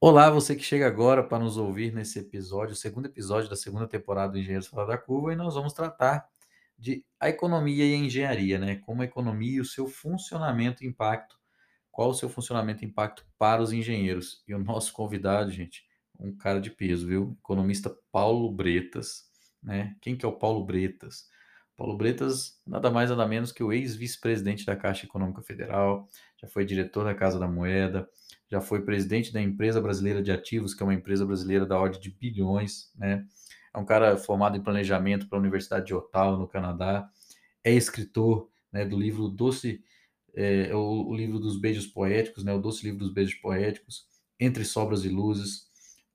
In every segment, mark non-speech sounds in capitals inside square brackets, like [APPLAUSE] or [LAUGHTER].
Olá, você que chega agora para nos ouvir nesse episódio, o segundo episódio da segunda temporada do Engenheiros Fora da Curva, e nós vamos tratar de a economia e a engenharia, né? Como a economia e o seu funcionamento e impacto, qual o seu funcionamento e impacto para os engenheiros. E o nosso convidado, gente, um cara de peso, viu? Economista Paulo Bretas, né? Quem que é o Paulo Bretas? Paulo Bretas, nada mais nada menos que o ex-vice-presidente da Caixa Econômica Federal, já foi diretor da Casa da Moeda, já foi presidente da Empresa Brasileira de Ativos, que é uma empresa brasileira da ordem de bilhões, né? É um cara formado em planejamento pela Universidade de Ottawa, no Canadá. É escritor né, do livro Doce, é, o, o, livro dos beijos poéticos, né, o Doce Livro dos Beijos Poéticos, Entre Sobras e Luzes,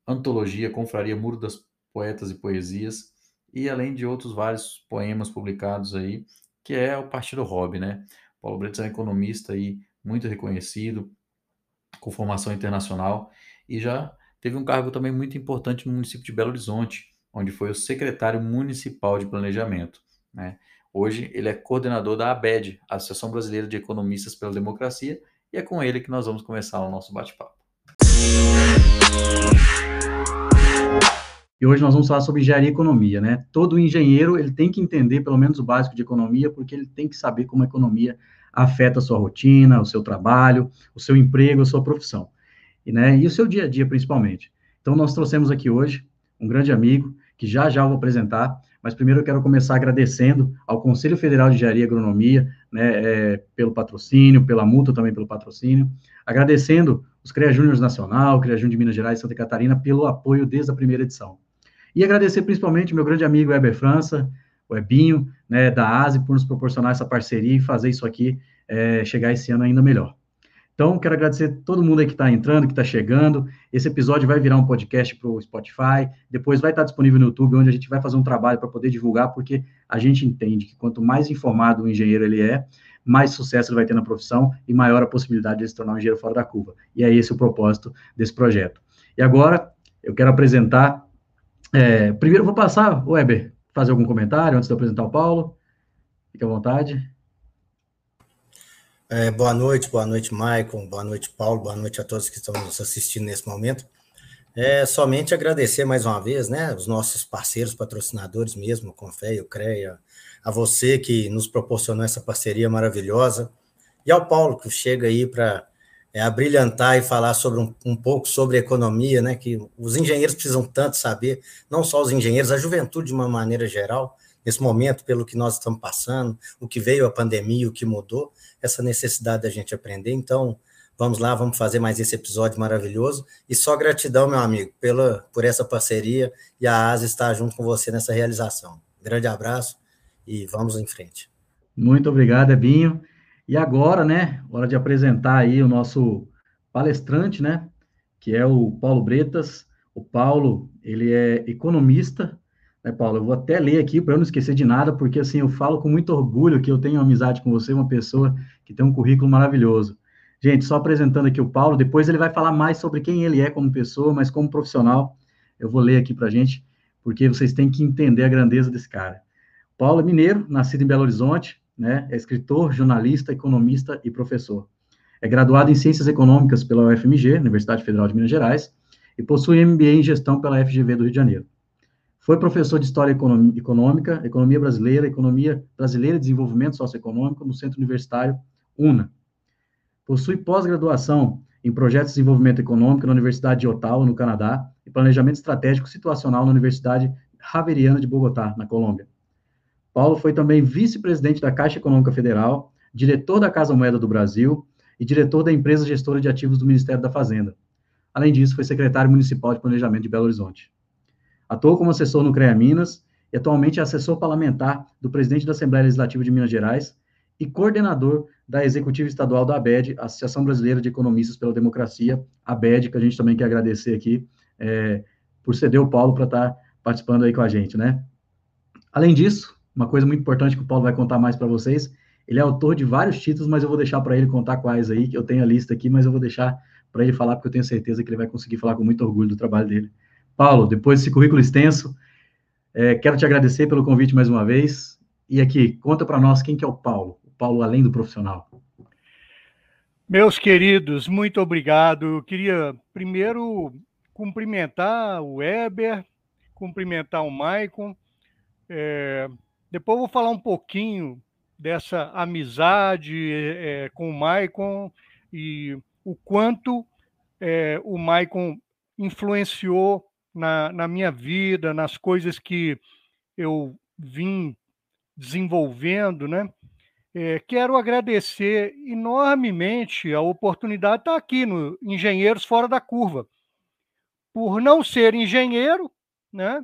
Antologia, Confraria Muro das Poetas e Poesias, e além de outros vários poemas publicados aí, que é o Partido Hobby, né? Paulo Bretas é um economista aí muito reconhecido, com formação internacional, e já teve um cargo também muito importante no município de Belo Horizonte, onde foi o secretário municipal de planejamento. Né? Hoje ele é coordenador da ABED, Associação Brasileira de Economistas pela Democracia, e é com ele que nós vamos começar o nosso bate-papo. E hoje nós vamos falar sobre engenharia e economia, né? Todo engenheiro ele tem que entender pelo menos o básico de economia, porque ele tem que saber como a economia afeta a sua rotina, o seu trabalho, o seu emprego, a sua profissão. E, né, e o seu dia a dia, principalmente. Então, nós trouxemos aqui hoje um grande amigo, que já já vou apresentar, mas primeiro eu quero começar agradecendo ao Conselho Federal de Engenharia e Agronomia, né, é, pelo patrocínio, pela multa também pelo patrocínio, agradecendo os CREA Júnior Nacional, CREA Júnior de Minas Gerais e Santa Catarina pelo apoio desde a primeira edição. E agradecer principalmente meu grande amigo Heber França, o Ebinho, né, da ASE, por nos proporcionar essa parceria e fazer isso aqui é, chegar esse ano ainda melhor. Então, quero agradecer todo mundo aí que está entrando, que está chegando. Esse episódio vai virar um podcast para o Spotify, depois vai estar disponível no YouTube, onde a gente vai fazer um trabalho para poder divulgar, porque a gente entende que quanto mais informado o engenheiro ele é, mais sucesso ele vai ter na profissão e maior a possibilidade de ele se tornar um engenheiro fora da curva. E é esse o propósito desse projeto. E agora, eu quero apresentar. É, primeiro, vou passar, Weber, fazer algum comentário antes de eu apresentar o Paulo? Fique à vontade. É, boa noite, boa noite, Maicon, boa noite, Paulo, boa noite a todos que estão nos assistindo nesse momento. É, somente agradecer mais uma vez, né, os nossos parceiros, patrocinadores mesmo, o Confé, o CREA, a você que nos proporcionou essa parceria maravilhosa, e ao Paulo, que chega aí para é, abrilhantar e falar sobre um, um, pouco sobre economia, né, que os engenheiros precisam tanto saber, não só os engenheiros, a juventude de uma maneira geral, nesse momento, pelo que nós estamos passando, o que veio a pandemia, o que mudou, essa necessidade da gente aprender. Então, vamos lá, vamos fazer mais esse episódio maravilhoso. E só gratidão, meu amigo, pela, por essa parceria e a ASA estar junto com você nessa realização. Grande abraço e vamos em frente. Muito obrigado, Ebinho. E agora, né, hora de apresentar aí o nosso palestrante, né, que é o Paulo Bretas. O Paulo, ele é economista, né, Paulo? Eu vou até ler aqui para eu não esquecer de nada, porque assim, eu falo com muito orgulho que eu tenho amizade com você, uma pessoa que tem um currículo maravilhoso. Gente, só apresentando aqui o Paulo, depois ele vai falar mais sobre quem ele é como pessoa, mas como profissional, eu vou ler aqui para gente, porque vocês têm que entender a grandeza desse cara. Paulo é mineiro, nascido em Belo Horizonte, né? É escritor, jornalista, economista e professor. É graduado em Ciências Econômicas pela UFMG, Universidade Federal de Minas Gerais, e possui MBA em Gestão pela FGV do Rio de Janeiro. Foi professor de História Econômica, Economia Brasileira, Economia Brasileira e Desenvolvimento Socioeconômico no Centro Universitário UNA. Possui pós-graduação em Projetos de Desenvolvimento Econômico na Universidade de Ottawa, no Canadá, e Planejamento Estratégico Situacional na Universidade Javeriana de Bogotá, na Colômbia. Paulo foi também vice-presidente da Caixa Econômica Federal, diretor da Casa Moeda do Brasil e diretor da empresa gestora de ativos do Ministério da Fazenda. Além disso, foi secretário municipal de Planejamento de Belo Horizonte. Atuou como assessor no CREA Minas e atualmente é assessor parlamentar do presidente da Assembleia Legislativa de Minas Gerais e coordenador da Executiva Estadual da ABED, Associação Brasileira de Economistas pela Democracia, ABED, que a gente também quer agradecer aqui é, por ceder o Paulo para estar tá participando aí com a gente, né? Além disso, uma coisa muito importante que o Paulo vai contar mais para vocês. Ele é autor de vários títulos, mas eu vou deixar para ele contar quais aí, que eu tenho a lista aqui, mas eu vou deixar para ele falar, porque eu tenho certeza que ele vai conseguir falar com muito orgulho do trabalho dele. Paulo, depois desse currículo extenso, é, quero te agradecer pelo convite mais uma vez. E aqui, conta para nós quem que é o Paulo, o Paulo além do profissional. Meus queridos, muito obrigado. Eu queria primeiro cumprimentar o Weber, cumprimentar o Maicon. É, depois vou falar um pouquinho dessa amizade é, com o Maicon e o quanto é, o Maicon influenciou na, na minha vida, nas coisas que eu vim desenvolvendo, né? É, quero agradecer enormemente a oportunidade de estar aqui no Engenheiros Fora da Curva. Por não ser engenheiro, né,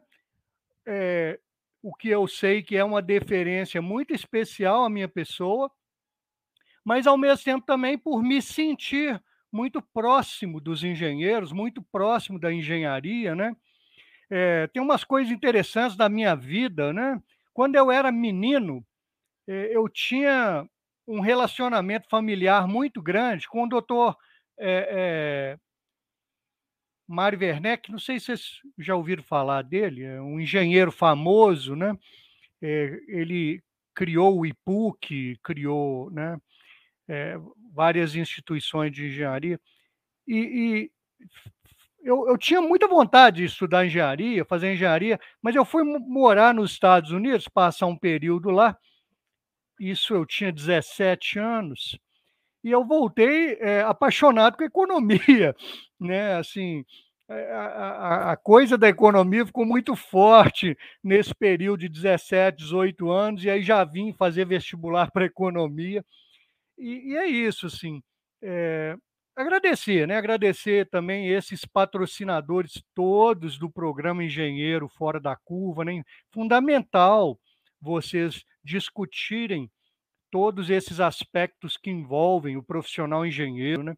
é, o que eu sei que é uma deferência muito especial à minha pessoa, mas ao mesmo tempo também por me sentir muito próximo dos engenheiros, muito próximo da engenharia, né? É, tem umas coisas interessantes da minha vida, né? Quando eu era menino, é, eu tinha um relacionamento familiar muito grande com o doutor é, Mário Werneck, não sei se vocês já ouviram falar dele, é um engenheiro famoso, né? É, ele criou o IPUC, criou né, é, várias instituições de engenharia, e, e eu, eu, tinha muita vontade de estudar engenharia, fazer engenharia, mas eu fui morar nos Estados Unidos, passar um período lá, isso eu tinha 17 anos, e eu voltei é, apaixonado com economia, [LAUGHS] né? Assim, a, a, a, coisa da economia ficou muito forte nesse período de 17, 18 anos, e aí já vim fazer vestibular para economia, e, e, é isso, assim. É, agradecer, né? Agradecer também esses patrocinadores todos do programa Engenheiro Fora da Curva, né? Fundamental vocês discutirem todos esses aspectos que envolvem o profissional engenheiro, né?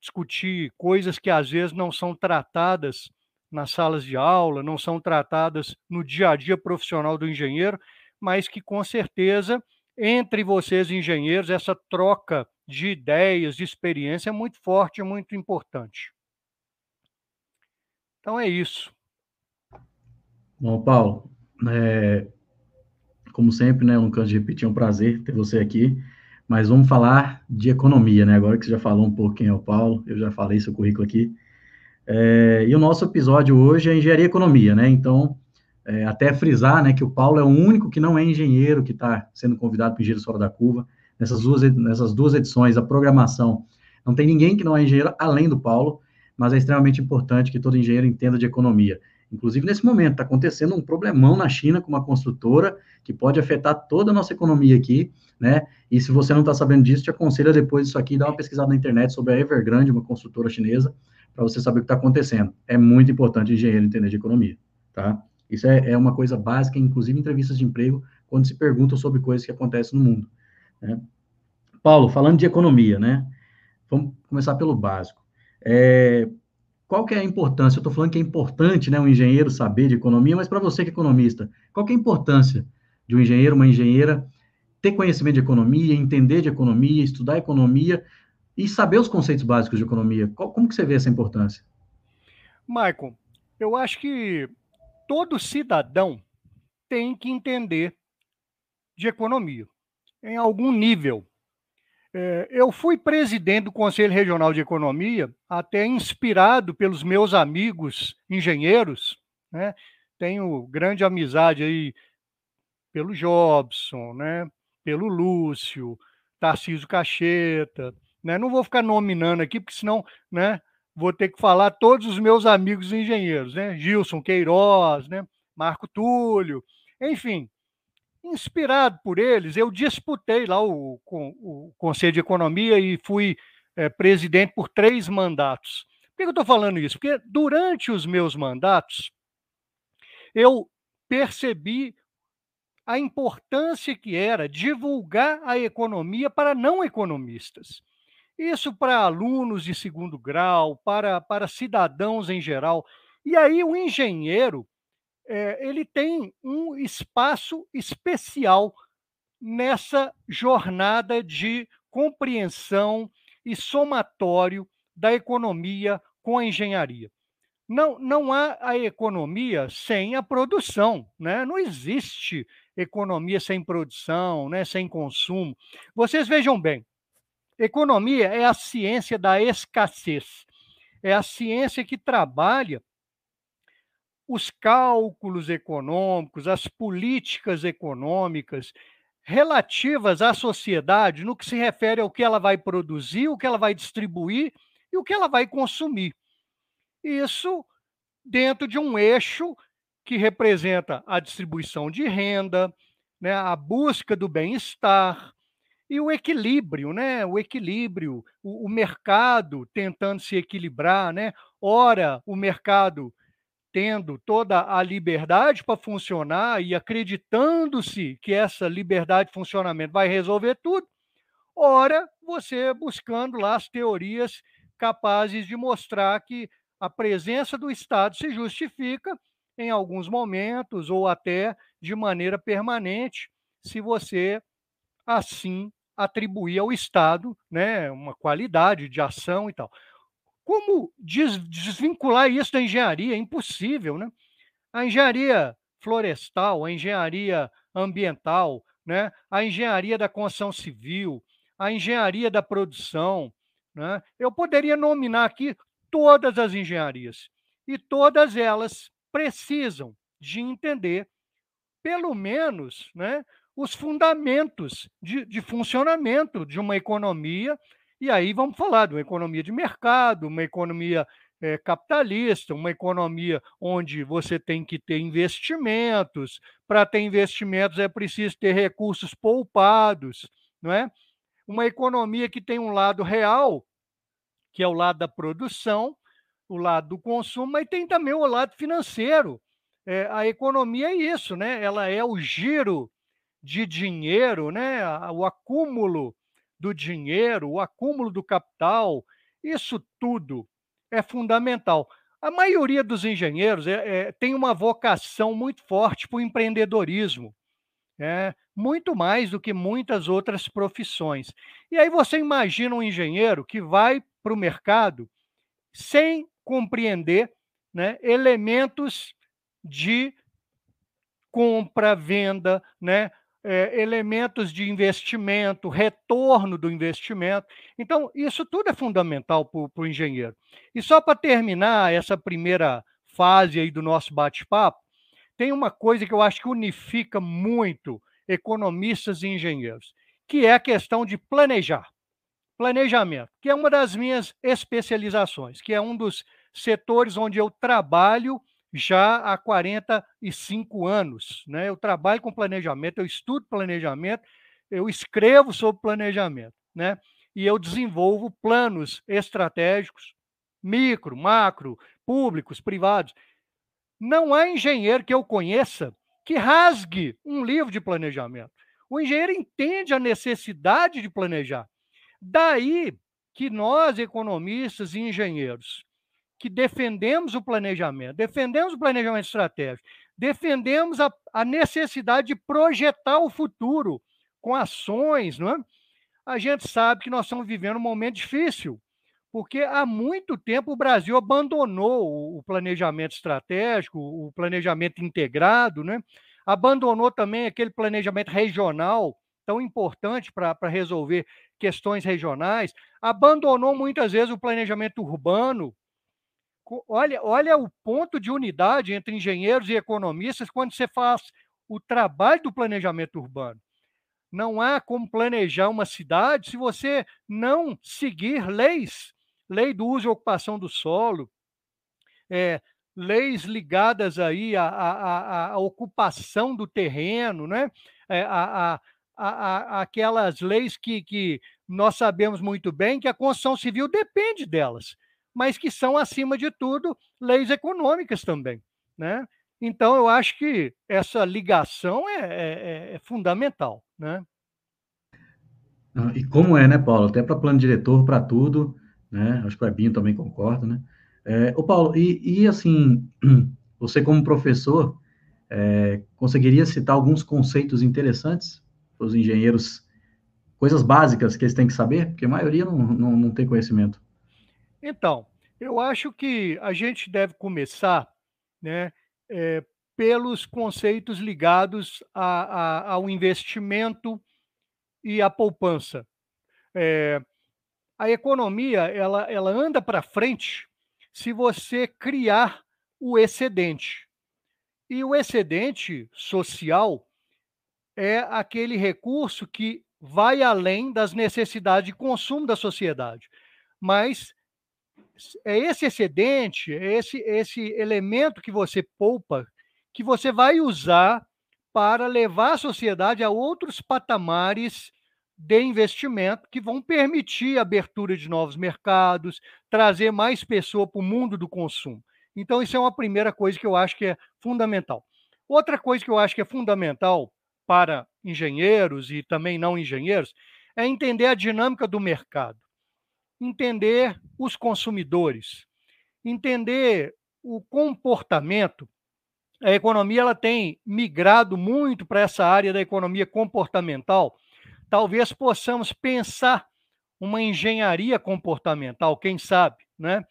discutir coisas que às vezes não são tratadas nas salas de aula, não são tratadas no dia a dia profissional do engenheiro, mas que com certeza entre vocês engenheiros essa troca de ideias, de experiência é muito forte, é muito importante. Então é isso. Bom, Paulo, é, como sempre, né, não canso de repetir, é um prazer ter você aqui, mas vamos falar de economia, né, agora que você já falou um pouco quem é o Paulo, eu já falei seu currículo aqui, é, e o nosso episódio hoje é engenharia e economia, né, então, é, até frisar, né, que o Paulo é o único que não é engenheiro que está sendo convidado para o Engenheiros Fora da Curva, nessas duas, nessas duas edições, a programação, não tem ninguém que não é engenheiro além do Paulo, mas é extremamente importante que todo engenheiro entenda de economia. Inclusive, nesse momento, está acontecendo um problemão na China com uma construtora que pode afetar toda a nossa economia aqui, né? E se você não está sabendo disso, te aconselho depois disso aqui, dar uma pesquisada na internet sobre a Evergrande, uma construtora chinesa, para você saber o que está acontecendo. É muito importante o engenheiro entender de economia, tá? Isso é, é, uma coisa básica, inclusive em entrevistas de emprego, quando se perguntam sobre coisas que acontecem no mundo. Né? Paulo, falando de economia, né? Vamos começar pelo básico. É, qual que é a importância? Eu estou falando que é importante, né, um engenheiro saber de economia, mas para você que é economista, qual que é a importância de um engenheiro, uma engenheira ter conhecimento de economia, entender de economia, estudar economia e saber os conceitos básicos de economia? Qual, como que você vê essa importância? Michael, eu acho que todo cidadão tem que entender de economia, em algum nível. É, eu fui presidente do Conselho Regional de Economia, até inspirado pelos meus amigos engenheiros, né? Tenho grande amizade aí pelo Jobson, né? Pelo Lúcio, Tarcísio Cacheta, né? Não vou ficar nominando aqui, porque senão, né? Vou ter que falar todos os meus amigos engenheiros, né? Gilson Queiroz, né? Marco Túlio, enfim, inspirado por eles, eu disputei lá o, o Conselho de Economia e fui é, presidente por três mandatos. Por que eu estou falando isso? Porque durante os meus mandatos, eu percebi a importância que era divulgar a economia para não economistas. Isso para alunos de segundo grau, para, para cidadãos em geral. E aí o engenheiro é, ele tem um espaço especial nessa jornada de compreensão e somatório da economia com a engenharia. Não, não há a economia sem a produção, né? não existe economia sem produção, né? sem consumo. Vocês vejam bem, Economia é a ciência da escassez. É a ciência que trabalha os cálculos econômicos, as políticas econômicas relativas à sociedade no que se refere ao que ela vai produzir, o que ela vai distribuir e o que ela vai consumir. Isso dentro de um eixo que representa a distribuição de renda, né, a busca do bem-estar e o equilíbrio, né, o equilíbrio, o, o mercado tentando se equilibrar, né? Ora, o mercado tendo toda a liberdade para funcionar e acreditando-se que essa liberdade de funcionamento vai resolver tudo, ora você buscando lá as teorias capazes de mostrar que a presença do Estado se justifica em alguns momentos ou até de maneira permanente, se você assim atribuir ao Estado né, uma qualidade de ação e tal. Como desvincular isso da engenharia? É impossível, né? A engenharia florestal, a engenharia ambiental, né? a engenharia da construção civil, a engenharia da produção. Né? Eu poderia nominar aqui todas as engenharias, e todas elas precisam de entender, pelo menos, né, os fundamentos de, de funcionamento de uma economia. E aí vamos falar de uma economia de mercado, uma economia é, capitalista, uma economia onde você tem que ter investimentos. Para ter investimentos é preciso ter recursos poupados, não é? Uma economia que tem um lado real, que é o lado da produção, o lado do consumo, mas tem também o lado financeiro. É, a economia é isso, né? Ela é o giro de dinheiro, né? o acúmulo do dinheiro, o acúmulo do capital, isso tudo é fundamental. A maioria dos engenheiros é, é, tem uma vocação muito forte para o empreendedorismo, é, muito mais do que muitas outras profissões. E aí você imagina um engenheiro que vai para o mercado sem compreender né, elementos de compra, venda, né, é, elementos de investimento, retorno do investimento. Então, isso tudo é fundamental para o engenheiro. E só para terminar essa primeira fase aí do nosso bate-papo, tem uma coisa que eu acho que unifica muito economistas e engenheiros, que é a questão de planejar. Planejamento, que é uma das minhas especializações, que é um dos setores onde eu trabalho já há 45 anos. Né? Eu trabalho com planejamento, eu estudo planejamento, eu escrevo sobre planejamento, né? e eu desenvolvo planos estratégicos, micro, macro, públicos, privados. Não há engenheiro que eu conheça que rasgue um livro de planejamento. O engenheiro entende a necessidade de planejar. Daí que nós, economistas e engenheiros, que defendemos o planejamento, defendemos o planejamento estratégico, defendemos a, a necessidade de projetar o futuro com ações, não é? A gente sabe que nós estamos vivendo um momento difícil, porque há muito tempo o Brasil abandonou o planejamento estratégico, o planejamento integrado, né? abandonou também aquele planejamento regional tão importante para resolver questões regionais, abandonou muitas vezes o planejamento urbano, olha, olha o ponto de unidade entre engenheiros e economistas quando você faz o trabalho do planejamento urbano. Não há como planejar uma cidade se você não seguir leis, lei do uso e ocupação do solo, é, leis ligadas aí à, à, à, ocupação do terreno, né? É, a, aquelas leis que, que nós sabemos muito bem que a construção civil depende delas mas que são, acima de tudo, leis econômicas também. Né? Então, eu acho que essa ligação é, é, é fundamental. Né? Ah, e como é, né, Paulo? Até para plano diretor, para tudo, né? Acho que o Ebinho também concorda, né? É, ô, Paulo, e, e assim, [CLEARS THROAT] você como professor, é, conseguiria citar alguns conceitos interessantes para os engenheiros, coisas básicas que eles têm que saber? Porque a maioria não, não, não tem conhecimento. Então, eu acho que a gente deve começar né, é, pelos conceitos ligados a, a, ao investimento e à poupança. É, a economia ela, ela anda para frente se você criar o excedente. E o excedente social é aquele recurso que vai além das necessidades de consumo da sociedade. Mas é esse excedente, é esse, esse elemento que você poupa, que você vai usar para levar a sociedade a outros patamares de investimento que vão permitir a abertura de novos mercados, trazer mais pessoa para o mundo do consumo. Então, isso é uma primeira coisa que eu acho que é fundamental. Outra coisa que eu acho que é fundamental para engenheiros e também não engenheiros é entender a dinâmica do mercado, entender os consumidores, entender o comportamento. A economia ela tem migrado muito para essa área da economia comportamental. Talvez possamos pensar uma engenharia comportamental, quem sabe, né?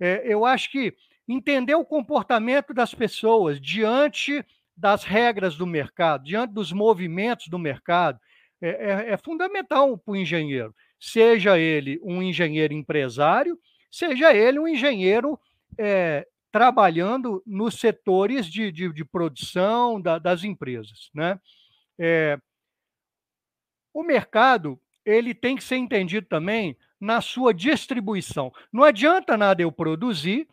É, eu acho que entender o comportamento das pessoas diante das regras do mercado, diante dos movimentos do mercado, é, é, é fundamental para o engenheiro, seja ele um engenheiro empresário, seja ele um engenheiro é, trabalhando nos setores de, de, de produção da, das empresas. Né? É, o mercado ele tem que ser entendido também na sua distribuição. Não adianta nada eu produzir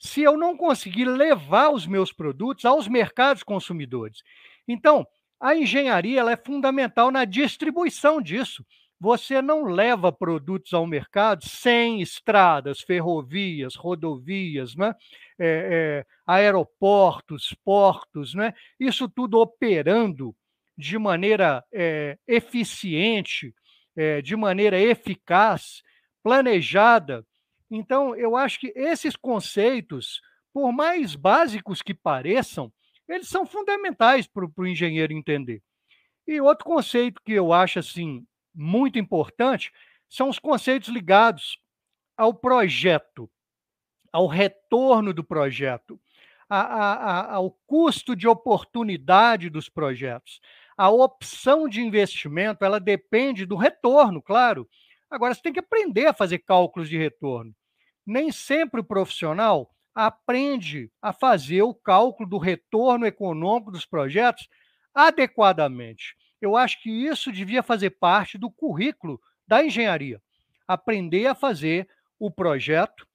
se eu não conseguir levar os meus produtos aos mercados consumidores. Então, a engenharia ela é fundamental na distribuição disso. Você não leva produtos ao mercado sem estradas, ferrovias, rodovias, né? É, é, aeroportos, portos, né? isso tudo operando de maneira é, eficiente, é, de maneira eficaz, planejada, então, eu acho que esses conceitos, por mais básicos que pareçam, eles são fundamentais para o engenheiro entender. E outro conceito que eu acho assim muito importante são os conceitos ligados ao projeto, ao retorno do projeto, a, a, a, ao custo de oportunidade dos projetos. A opção de investimento ela depende do retorno, claro. Agora você tem que aprender a fazer cálculos de retorno nem sempre o profissional aprende a fazer o cálculo do retorno econômico dos projetos adequadamente. Eu acho que isso devia fazer parte do currículo da engenharia. Aprender a fazer o projeto,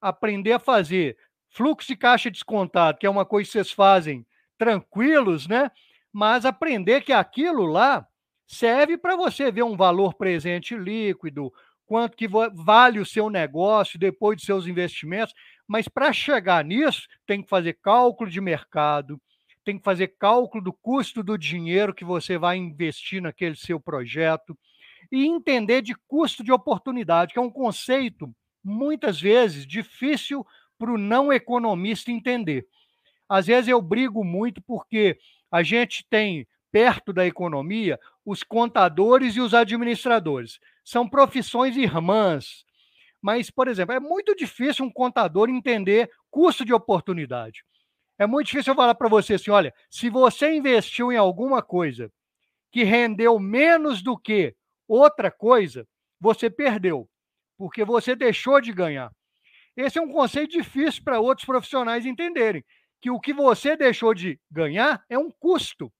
aprender a fazer fluxo de caixa descontado, que é uma coisa que vocês fazem tranquilos, né? Mas aprender que aquilo lá serve para você ver um valor presente líquido, quanto que vale o seu negócio depois de seus investimentos, mas para chegar nisso, tem que fazer cálculo de mercado, tem que fazer cálculo do custo do dinheiro que você vai investir naquele seu projeto e entender de custo de oportunidade, que é um conceito muitas vezes difícil para o não economista entender. Às vezes eu brigo muito porque a gente tem perto da economia os contadores e os administradores são profissões irmãs. Mas, por exemplo, é muito difícil um contador entender custo de oportunidade. É muito difícil eu falar para você assim: olha, se você investiu em alguma coisa que rendeu menos do que outra coisa, você perdeu, porque você deixou de ganhar. Esse é um conceito difícil para outros profissionais entenderem, que o que você deixou de ganhar é um custo.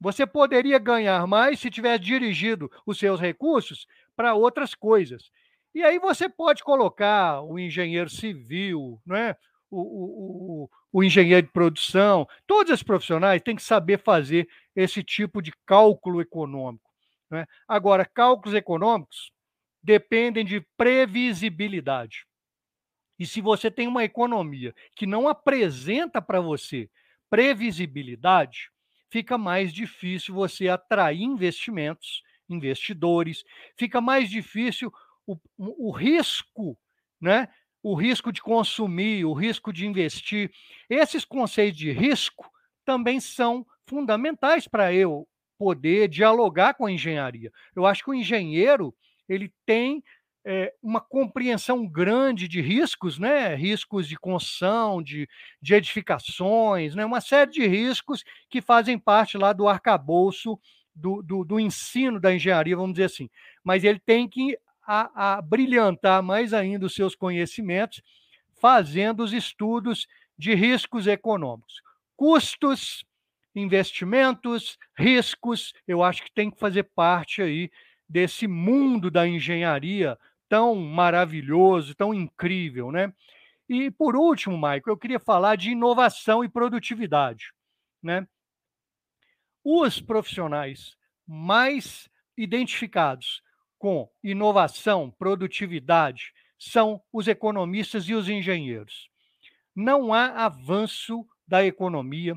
Você poderia ganhar mais se tivesse dirigido os seus recursos para outras coisas. E aí você pode colocar o engenheiro civil, não é? O, o, o, engenheiro de produção, todos os profissionais têm que saber fazer esse tipo de cálculo econômico. É? Agora, cálculos econômicos dependem de previsibilidade. E se você tem uma economia que não apresenta para você previsibilidade, fica mais difícil você atrair investimentos investidores, fica mais difícil o, o risco, né? O risco de consumir, o risco de investir. Esses conceitos de risco também são fundamentais para eu poder dialogar com a engenharia. Eu acho que o engenheiro ele tem é, uma compreensão grande de riscos, né? riscos de construção, de, de edificações, né? uma série de riscos que fazem parte lá do arcabouço do, do, do ensino da engenharia, vamos dizer assim. Mas ele tem que a, a brilhantar mais ainda os seus conhecimentos, fazendo os estudos de riscos econômicos. Custos, investimentos, riscos, eu acho que tem que fazer parte aí desse mundo da engenharia tão maravilhoso, tão incrível, né? E por último, Michael, eu queria falar de inovação e produtividade, né? Os profissionais mais identificados com inovação, produtividade, são os economistas e os engenheiros. Não há avanço da economia,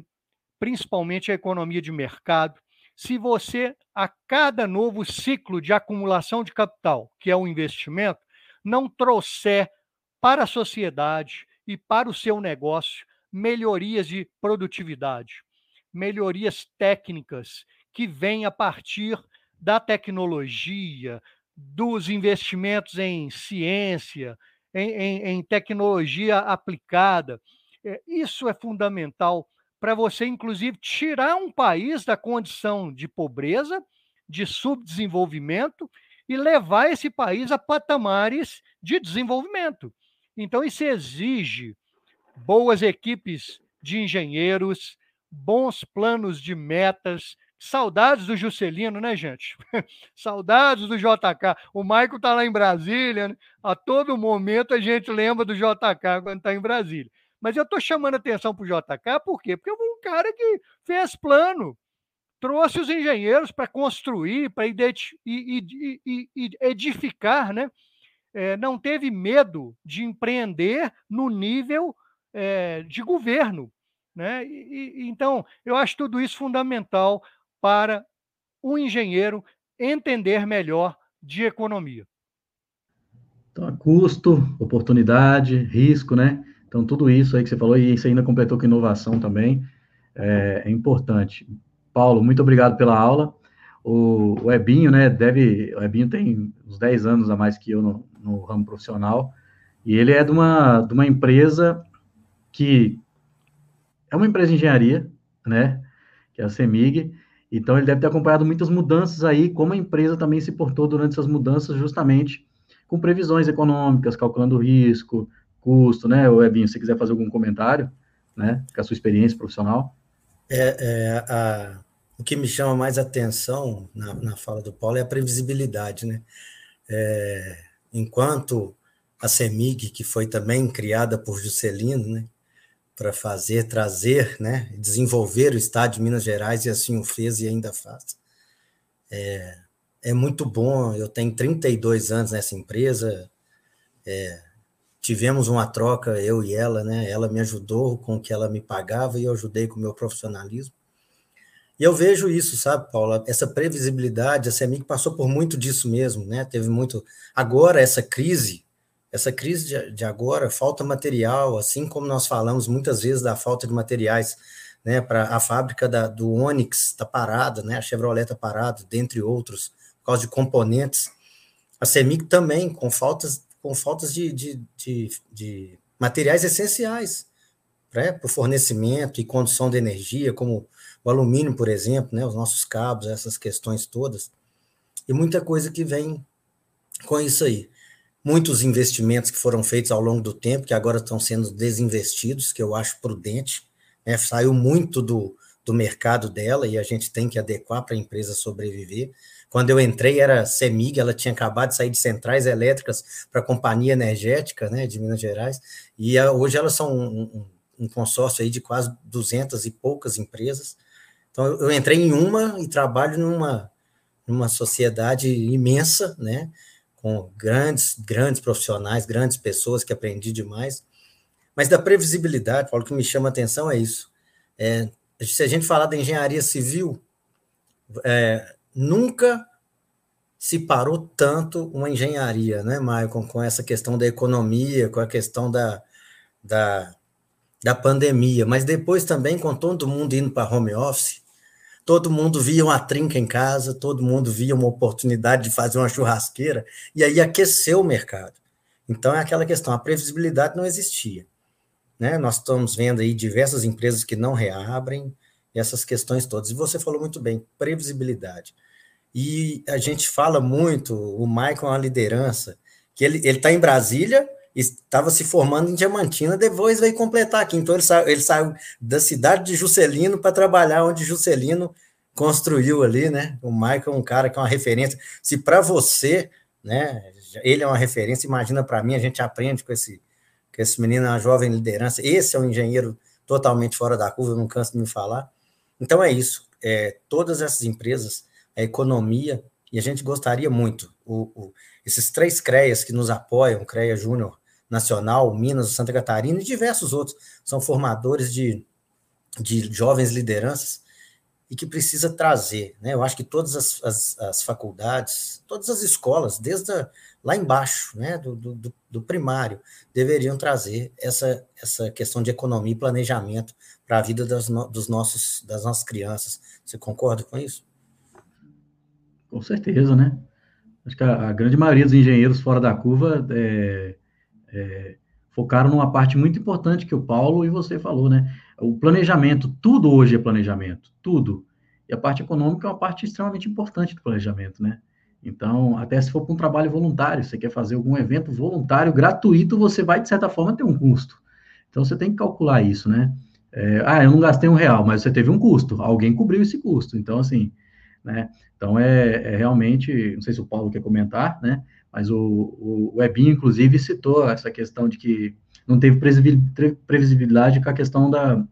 principalmente a economia de mercado, se você, a cada novo ciclo de acumulação de capital, que é o investimento, não trouxer para a sociedade e para o seu negócio melhorias de produtividade, melhorias técnicas que vêm a partir da tecnologia, dos investimentos em ciência, em, em, em tecnologia aplicada. É, isso é fundamental para você, inclusive, tirar um país da condição de pobreza, de subdesenvolvimento e levar esse país a patamares de desenvolvimento. Então, isso exige boas equipes de engenheiros, bons planos de metas. Saudades do Juscelino, né, gente? [LAUGHS] Saudades do JK. O Maico está lá em Brasília, né? a todo momento a gente lembra do JK quando está em Brasília. Mas eu estou chamando atenção para o JK, por quê? Porque fui um cara que fez plano, trouxe os engenheiros para construir, para edificar, né? É, não teve medo de empreender no nível é, de governo. Né? E, então, eu acho tudo isso fundamental para o engenheiro entender melhor de economia. Então, custo, oportunidade, risco, né? Então, tudo isso aí que você falou, e isso ainda completou com inovação também, é, é importante. Paulo, muito obrigado pela aula. O, o, Ebinho, né, deve, o Ebinho tem uns 10 anos a mais que eu no, no ramo profissional, e ele é de uma, de uma empresa que é uma empresa de engenharia, né, que é a CEMIG, então ele deve ter acompanhado muitas mudanças aí, como a empresa também se portou durante essas mudanças, justamente com previsões econômicas, calculando risco, custo, né, o Ebinho, se quiser fazer algum comentário, né, com a sua experiência profissional. É, é a, o que me chama mais atenção na, na fala do Paulo é a previsibilidade, né? É, enquanto a CEMIG, que foi também criada por Juscelino, né, para fazer, trazer, né, desenvolver o Estado de Minas Gerais, e assim o fez e ainda faz. É, é muito bom, eu tenho 32 anos nessa empresa, é, tivemos uma troca, eu e ela, né? Ela me ajudou com o que ela me pagava e eu ajudei com o meu profissionalismo. E eu vejo isso, sabe, Paula? Essa previsibilidade, a CEMIC passou por muito disso mesmo, né? Teve muito. Agora, essa crise, essa crise de, agora, falta material, assim como nós falamos muitas vezes da falta de materiais, né? Para a fábrica da, do Onix está parada, né? A Chevrolet está parada, dentre outros, por causa de componentes. A CEMIC também, com faltas com faltas de, de, de, de materiais essenciais né, para o fornecimento e condução de energia, como o alumínio, por exemplo, né, os nossos cabos, essas questões todas, e muita coisa que vem com isso aí. Muitos investimentos que foram feitos ao longo do tempo, que agora estão sendo desinvestidos, que eu acho prudente, né, saiu muito do, do mercado dela e a gente tem que adequar para a empresa sobreviver. Quando eu entrei era CEMIG, ela tinha acabado de sair de centrais elétricas para a Companhia Energética né, de Minas Gerais, e hoje elas são um, um, um, consórcio aí de quase 200 e poucas empresas. Então eu entrei em uma e trabalho numa, numa sociedade imensa, né, com grandes, grandes profissionais, grandes pessoas que aprendi demais. Mas da previsibilidade, Paulo, o que me chama a atenção é isso. É, se a gente falar da engenharia civil, é, nunca se parou tanto uma engenharia, né, Maicon, com essa questão da economia, com a questão da, da, da pandemia, mas depois também com todo mundo indo para home office, todo mundo via uma trinca em casa, todo mundo via uma oportunidade de fazer uma churrasqueira, e aí aqueceu o mercado. Então é aquela questão, a previsibilidade não existia. Né? Nós estamos vendo aí diversas empresas que não reabrem, essas questões todas. E você falou muito bem, previsibilidade. E a gente fala muito, o Michael é uma liderança, que ele está em Brasília, estava se formando em Diamantina, depois veio completar aqui. Então ele saiu, ele saiu da cidade de Juscelino para trabalhar onde Juscelino construiu ali, né? O Michael é um cara que é uma referência. Se para você, né, ele é uma referência, imagina para mim, a gente aprende com esse, com esse menino, uma jovem liderança. Esse é um engenheiro totalmente fora da curva, eu não canso de me falar. Então é isso. É, todas essas empresas, a economia, e a gente gostaria muito, o, o, esses três CREAs que nos apoiam, CREA Júnior Nacional, Minas, Santa Catarina e diversos outros, são formadores de, de jovens lideranças e que precisa trazer. Né? Eu acho que todas as, as, as faculdades, todas as escolas, desde a, lá embaixo, né, do, do, do, primário, deveriam trazer essa, essa questão de economia e planejamento para a vida das, dos nossos, das nossas crianças. Você concorda com isso? Com certeza, né? Acho que a, a grande maioria dos engenheiros fora da curva é, é, focaram numa parte muito importante que o Paulo e você falou, né? O planejamento, tudo hoje é planejamento, tudo. E a parte econômica é uma parte extremamente importante do planejamento, né? Então, até se for para um trabalho voluntário, você quer fazer algum evento voluntário, gratuito, você vai, de certa forma, ter um custo. Então, você tem que calcular isso, né? É, ah, eu não gastei um real, mas você teve um custo, alguém cobriu esse custo. Então, assim, né? Então, é, é realmente, não sei se o Paulo quer comentar, né? Mas o, o, inclusive, citou essa questão de que não teve previsibilidade com a questão da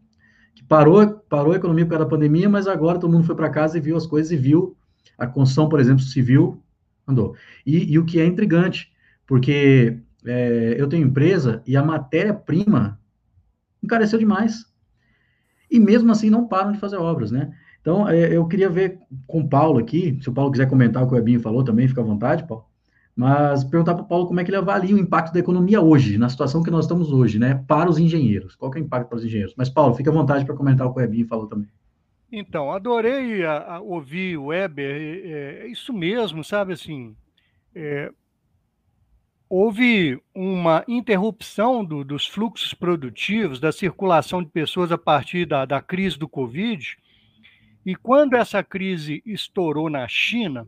que parou, parou a economia por causa da pandemia, mas agora todo mundo foi para casa e viu as coisas e viu a construção, por exemplo, civil andou. E, e o que é intrigante, porque é, eu tenho empresa e a matéria-prima encareceu demais. E mesmo assim não param de fazer obras, né? Então, é, eu queria ver com o Paulo aqui, se o Paulo quiser comentar o que o Ebinho falou também, fica à vontade, Paulo. Mas perguntar para o Paulo como é que ele avalia o impacto da economia hoje, na situação que nós estamos hoje, né, para os engenheiros. Qual é o impacto para os engenheiros? Mas, Paulo, fica à vontade para comentar o que o Ebinho falou também. Então, adorei a, a ouvir o Weber, é, é, isso mesmo, sabe assim, é, houve uma interrupção do, dos fluxos produtivos, da circulação de pessoas a partir da, da crise do Covid, e quando essa crise estourou na China,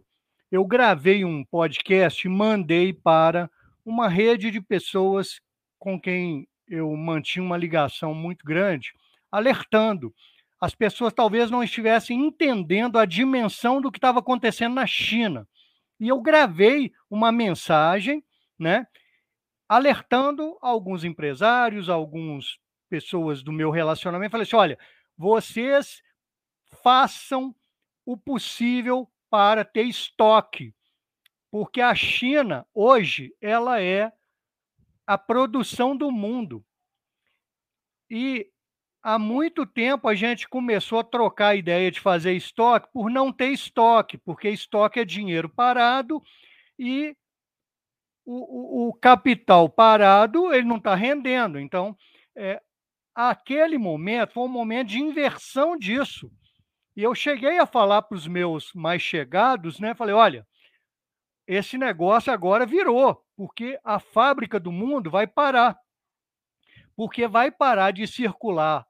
eu gravei um podcast e mandei para uma rede de pessoas com quem eu mantinha uma ligação muito grande, alertando. As pessoas talvez não estivessem entendendo a dimensão do que estava acontecendo na China. E eu gravei uma mensagem, né, alertando alguns empresários, algumas pessoas do meu relacionamento. Falei assim: olha, vocês façam o possível para ter estoque, porque a China hoje ela é a produção do mundo. E há muito tempo a gente começou a trocar a ideia de fazer estoque por não ter estoque, porque estoque é dinheiro parado e o, o, o capital parado ele não está rendendo. Então, é, aquele momento foi um momento de inversão disso. E eu cheguei a falar para os meus mais chegados, né? Falei, olha, esse negócio agora virou, porque a fábrica do mundo vai parar. Porque vai parar de circular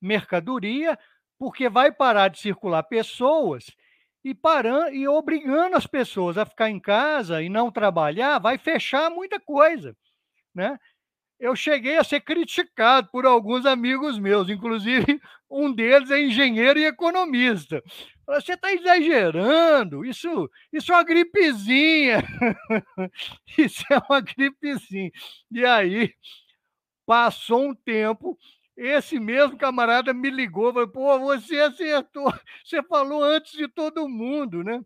mercadoria, porque vai parar de circular pessoas e parando e obrigando as pessoas a ficar em casa e não trabalhar, vai fechar muita coisa, né? eu cheguei a ser criticado por alguns amigos meus, inclusive um deles é engenheiro e economista. Você está exagerando, isso, isso é uma gripezinha. [LAUGHS] isso é uma gripezinha. E aí, passou um tempo, esse mesmo camarada me ligou, falou, pô, você acertou, você falou antes de todo mundo, né?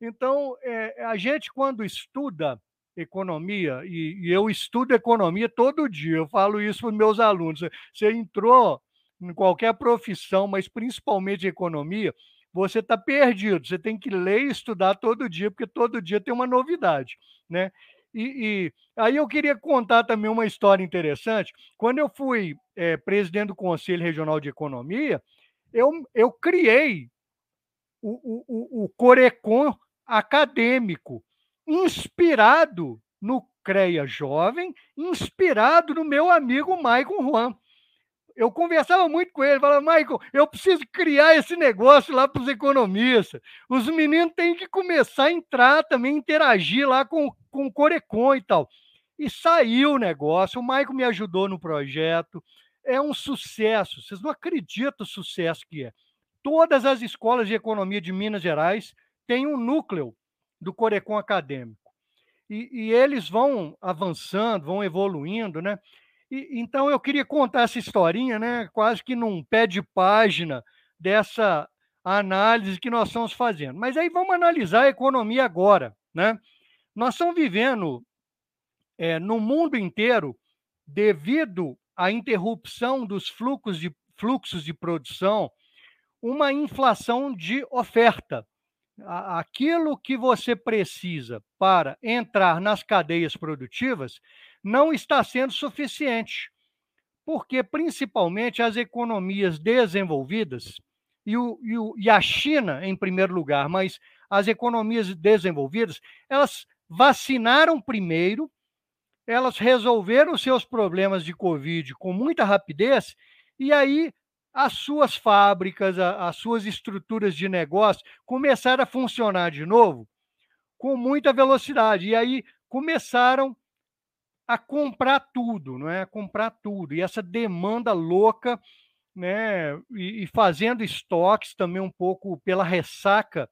Então, é, a gente, quando estuda economia, e, e, eu estudo economia todo dia, eu falo isso para os meus alunos. Você entrou em qualquer profissão, mas principalmente economia, você está perdido. Você tem que ler e estudar todo dia, porque todo dia tem uma novidade. Né? E, e aí eu queria contar também uma história interessante. Quando eu fui é, presidente do Conselho Regional de Economia, eu, eu criei o, o, o Corecon acadêmico, inspirado no CREA Jovem, inspirado no meu amigo Maicon Juan. Eu conversava muito com ele, falava, Michael, eu preciso criar esse negócio lá para os economistas. Os meninos têm que começar a entrar também, interagir lá com, com o Corecon e tal. E saiu o negócio, o Michael me ajudou no projeto. É um sucesso, vocês não acreditam o sucesso que é. Todas as escolas de economia de Minas Gerais têm um núcleo do Corecon Acadêmico. E, e eles vão avançando, vão evoluindo, né? E, então eu queria contar essa historinha, né? Quase que num pé de página dessa análise que nós estamos fazendo. Mas aí vamos analisar a economia agora, né? Nós estamos vivendo é, no mundo inteiro, devido à interrupção dos fluxos de, fluxos de produção, uma inflação de oferta. Aquilo que você precisa para entrar nas cadeias produtivas não está sendo suficiente, porque principalmente as economias desenvolvidas, e, o, e, o, e a China em primeiro lugar, mas as economias desenvolvidas, elas vacinaram primeiro, elas resolveram seus problemas de Covid com muita rapidez, e aí as suas fábricas, as suas estruturas de negócio começaram a funcionar de novo com muita velocidade. E aí começaram a comprar tudo, não é? A comprar tudo. E essa demanda louca, né? E, e fazendo estoques também um pouco pela ressaca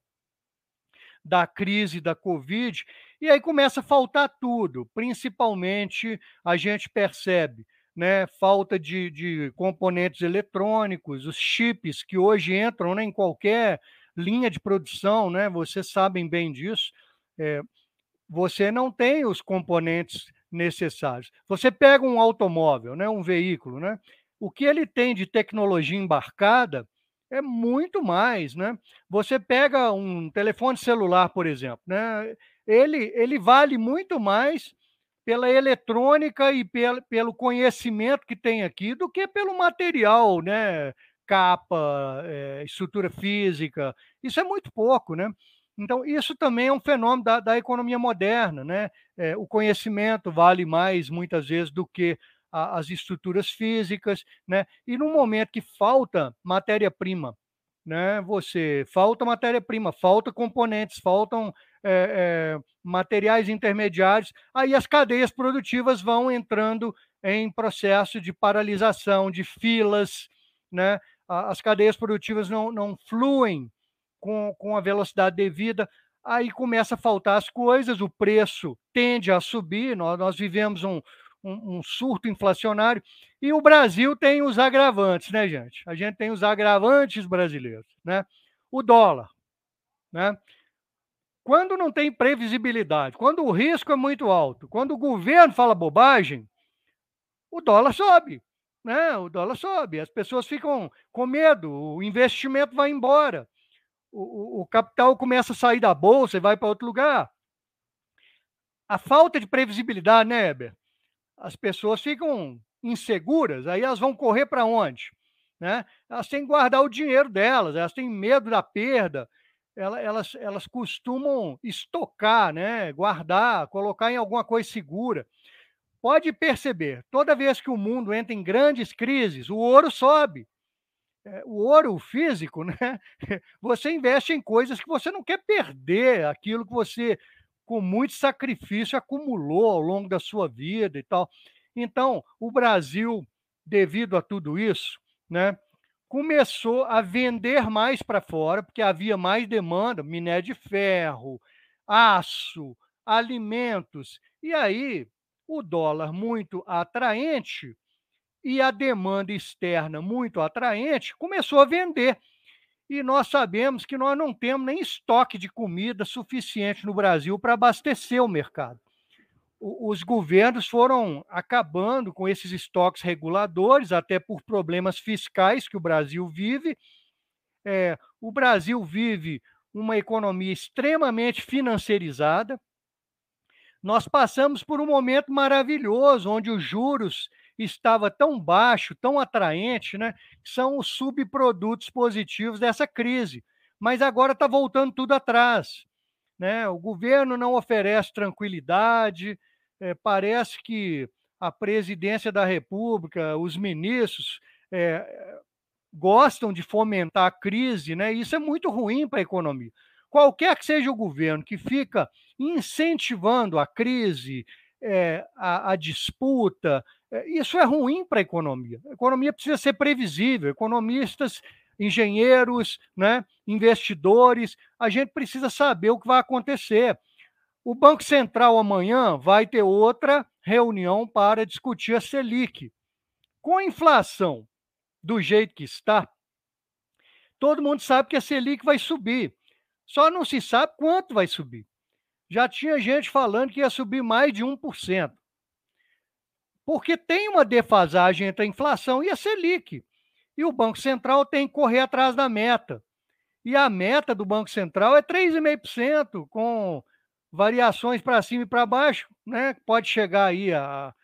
da crise da Covid. E aí começa a faltar tudo. Principalmente a gente percebe né, falta de, de componentes eletrônicos, os chips que hoje entram né, em qualquer linha de produção, né, vocês sabem bem disso, é, você não tem os componentes necessários. Você pega um automóvel, né, um veículo, né, o que ele tem de tecnologia embarcada é muito mais, né? Você pega um telefone celular, por exemplo, né? Ele, ele vale muito mais pela eletrônica e pelo, pelo conhecimento que tem aqui do que pelo material, né? Capa, é, estrutura física. Isso é muito pouco, né? Então, isso também é um fenômeno da, da economia moderna, né? É, o conhecimento vale mais, muitas vezes, do que a, as estruturas físicas, né? E no momento que falta matéria-prima, né? Você falta matéria-prima, falta componentes, faltam é, é, materiais intermediários, aí as cadeias produtivas vão entrando em processo de paralisação, de filas, né? as cadeias produtivas não, não fluem com, com a velocidade devida, aí começa a faltar as coisas, o preço tende a subir, nós, nós vivemos um, um, um, surto inflacionário, e o Brasil tem os agravantes, né, gente? A gente tem os agravantes brasileiros, né? O dólar, né? Quando não tem previsibilidade, quando o risco é muito alto, quando o governo fala bobagem, o dólar sobe. Né? O dólar sobe, as pessoas ficam com medo, o investimento vai embora, o, o, capital começa a sair da bolsa e vai para outro lugar. A falta de previsibilidade, né, Heber? As pessoas ficam inseguras, aí elas vão correr para onde? Né? Elas têm que guardar o dinheiro delas, elas têm medo da perda, elas, elas costumam estocar, né? guardar, colocar em alguma coisa segura. Pode perceber, toda vez que o mundo entra em grandes crises, o ouro sobe. É, o ouro físico, né? [LAUGHS] Você investe em coisas que você não quer perder, aquilo que você, com muito sacrifício, acumulou ao longo da sua vida e tal. Então, o Brasil, devido a tudo isso, né, começou a vender mais para fora, porque havia mais demanda, minério de ferro, aço, alimentos. E aí, o dólar muito atraente e a demanda externa muito atraente começou a vender. E nós sabemos que nós não temos nem estoque de comida suficiente no Brasil para abastecer o mercado os governos foram acabando com esses estoques reguladores, até por problemas fiscais que o Brasil vive. É, o Brasil vive uma economia extremamente financiarizada. Nós passamos por um momento maravilhoso, onde os juros estava tão baixo, tão atraente, né? São os subprodutos positivos dessa crise. Mas agora está voltando tudo atrás. Né? O governo não oferece tranquilidade, é, parece que a presidência da República, os ministros, é, gostam de fomentar a crise, né? Isso é muito ruim para a economia. Qualquer que seja o governo que fica incentivando a crise, é, a, a, disputa, é, isso é ruim para a economia. A economia precisa ser previsível. Economistas, engenheiros, né, investidores, a gente precisa saber o que vai acontecer. O Banco Central amanhã vai ter outra reunião para discutir a Selic. Com a inflação do jeito que está, todo mundo sabe que a Selic vai subir. Só não se sabe quanto vai subir. Já tinha gente falando que ia subir mais de 1%. Porque tem uma defasagem entre a inflação e a Selic. E o Banco Central tem que correr atrás da meta. E a meta do Banco Central é 3,5%, com variações para cima e para baixo, né? Pode chegar aí a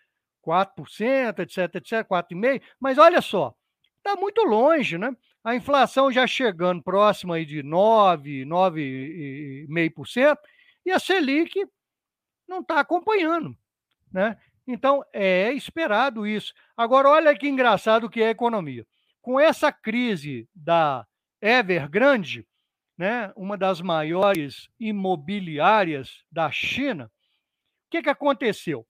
4%, etc, etc, 4,5%, mas olha só, está muito longe, né? A inflação já chegando próxima aí de 9, 9,5%, e a Selic não está acompanhando, né? Então, é esperado isso. Agora, olha que engraçado que é a economia. Com essa crise da Evergrande, né, uma das maiores imobiliárias da China, o que, que aconteceu?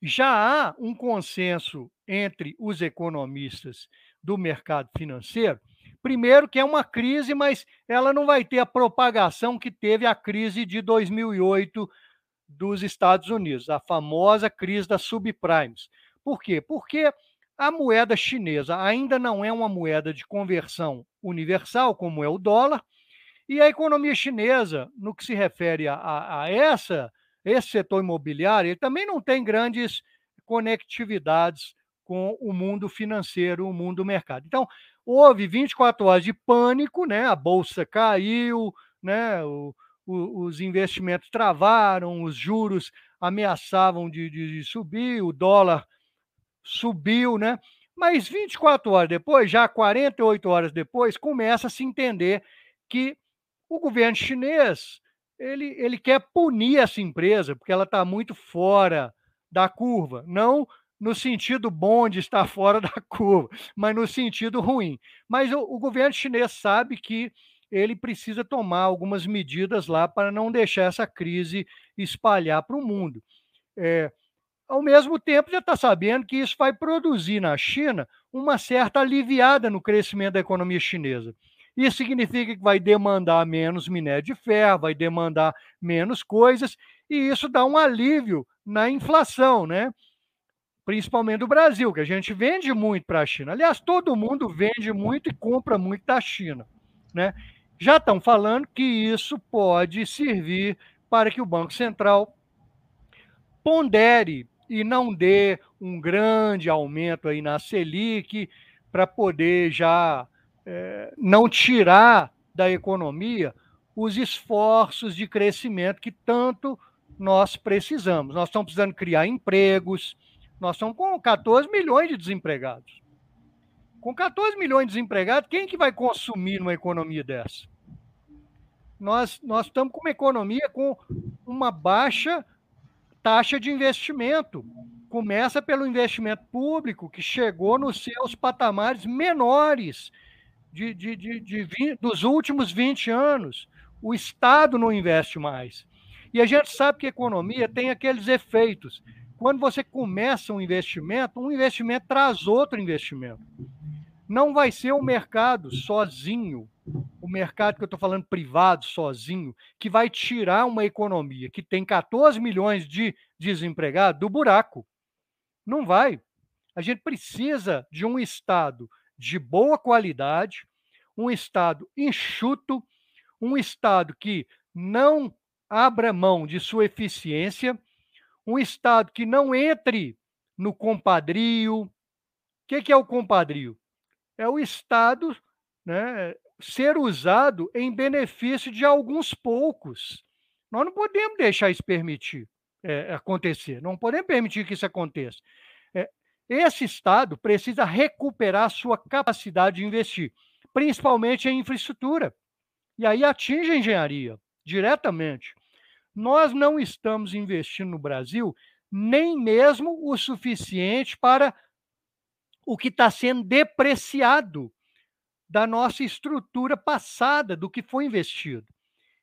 Já há um consenso entre os economistas do mercado financeiro. Primeiro, que é uma crise, mas ela não vai ter a propagação que teve a crise de 2008 dos Estados Unidos, a famosa crise das subprimes. Por quê? Porque a moeda chinesa ainda não é uma moeda de conversão universal, como é o dólar, e a economia chinesa, no que se refere a, a essa, esse setor imobiliário, ele também não tem grandes conectividades com o mundo financeiro, o mundo do mercado. Então, houve 24 horas de pânico, né? a bolsa caiu, né? O, o, os investimentos travaram, os juros ameaçavam de, de, de subir, o dólar subiu, né? Mas 24 horas depois, já 48 horas depois, começa a se entender que o governo chinês ele, ele quer punir essa empresa porque ela está muito fora da curva, não no sentido bom de estar fora da [LAUGHS] curva, mas no sentido ruim. Mas o, o governo chinês sabe que ele precisa tomar algumas medidas lá para não deixar essa crise espalhar para o mundo. É, ao mesmo tempo, já está sabendo que isso vai produzir na China uma certa aliviada no crescimento da economia chinesa. Isso significa que vai demandar menos minério de ferro, vai demandar menos coisas, e isso dá um alívio na inflação, né? Principalmente do Brasil, que a gente vende muito para a China. Aliás, todo mundo vende muito e compra muito da China, né? Já estão falando que isso pode servir para que o Banco Central pondere e não dê um grande aumento aí na Selic para poder já é, não tirar da economia os esforços de crescimento que tanto nós precisamos. Nós estamos precisando criar empregos, nós estamos com 14 milhões de desempregados. Com 14 milhões de desempregados, quem que vai consumir numa economia dessa? Nós, nós estamos com uma economia com uma baixa taxa de investimento. Começa pelo investimento público, que chegou nos seus patamares menores de, de, de, de 20, dos últimos 20 anos. O Estado não investe mais. E a gente sabe que a economia tem aqueles efeitos. Quando você começa um investimento, um investimento traz outro investimento. Não vai ser o mercado sozinho o mercado que eu estou falando privado, sozinho, que vai tirar uma economia que tem 14 milhões de desempregados do buraco. Não vai. A gente precisa de um Estado de boa qualidade, um Estado enxuto, um Estado que não abra mão de sua eficiência, um Estado que não entre no compadrio. O que, que é o compadrio? É o Estado né, ser usado em benefício de alguns poucos. Nós não podemos deixar isso permitir é, acontecer, não podemos permitir que isso aconteça. É, esse Estado precisa recuperar sua capacidade de investir, principalmente em infraestrutura. E aí atinge a engenharia diretamente. Nós não estamos investindo no Brasil nem mesmo o suficiente para o que está sendo depreciado da nossa estrutura passada, do que foi investido.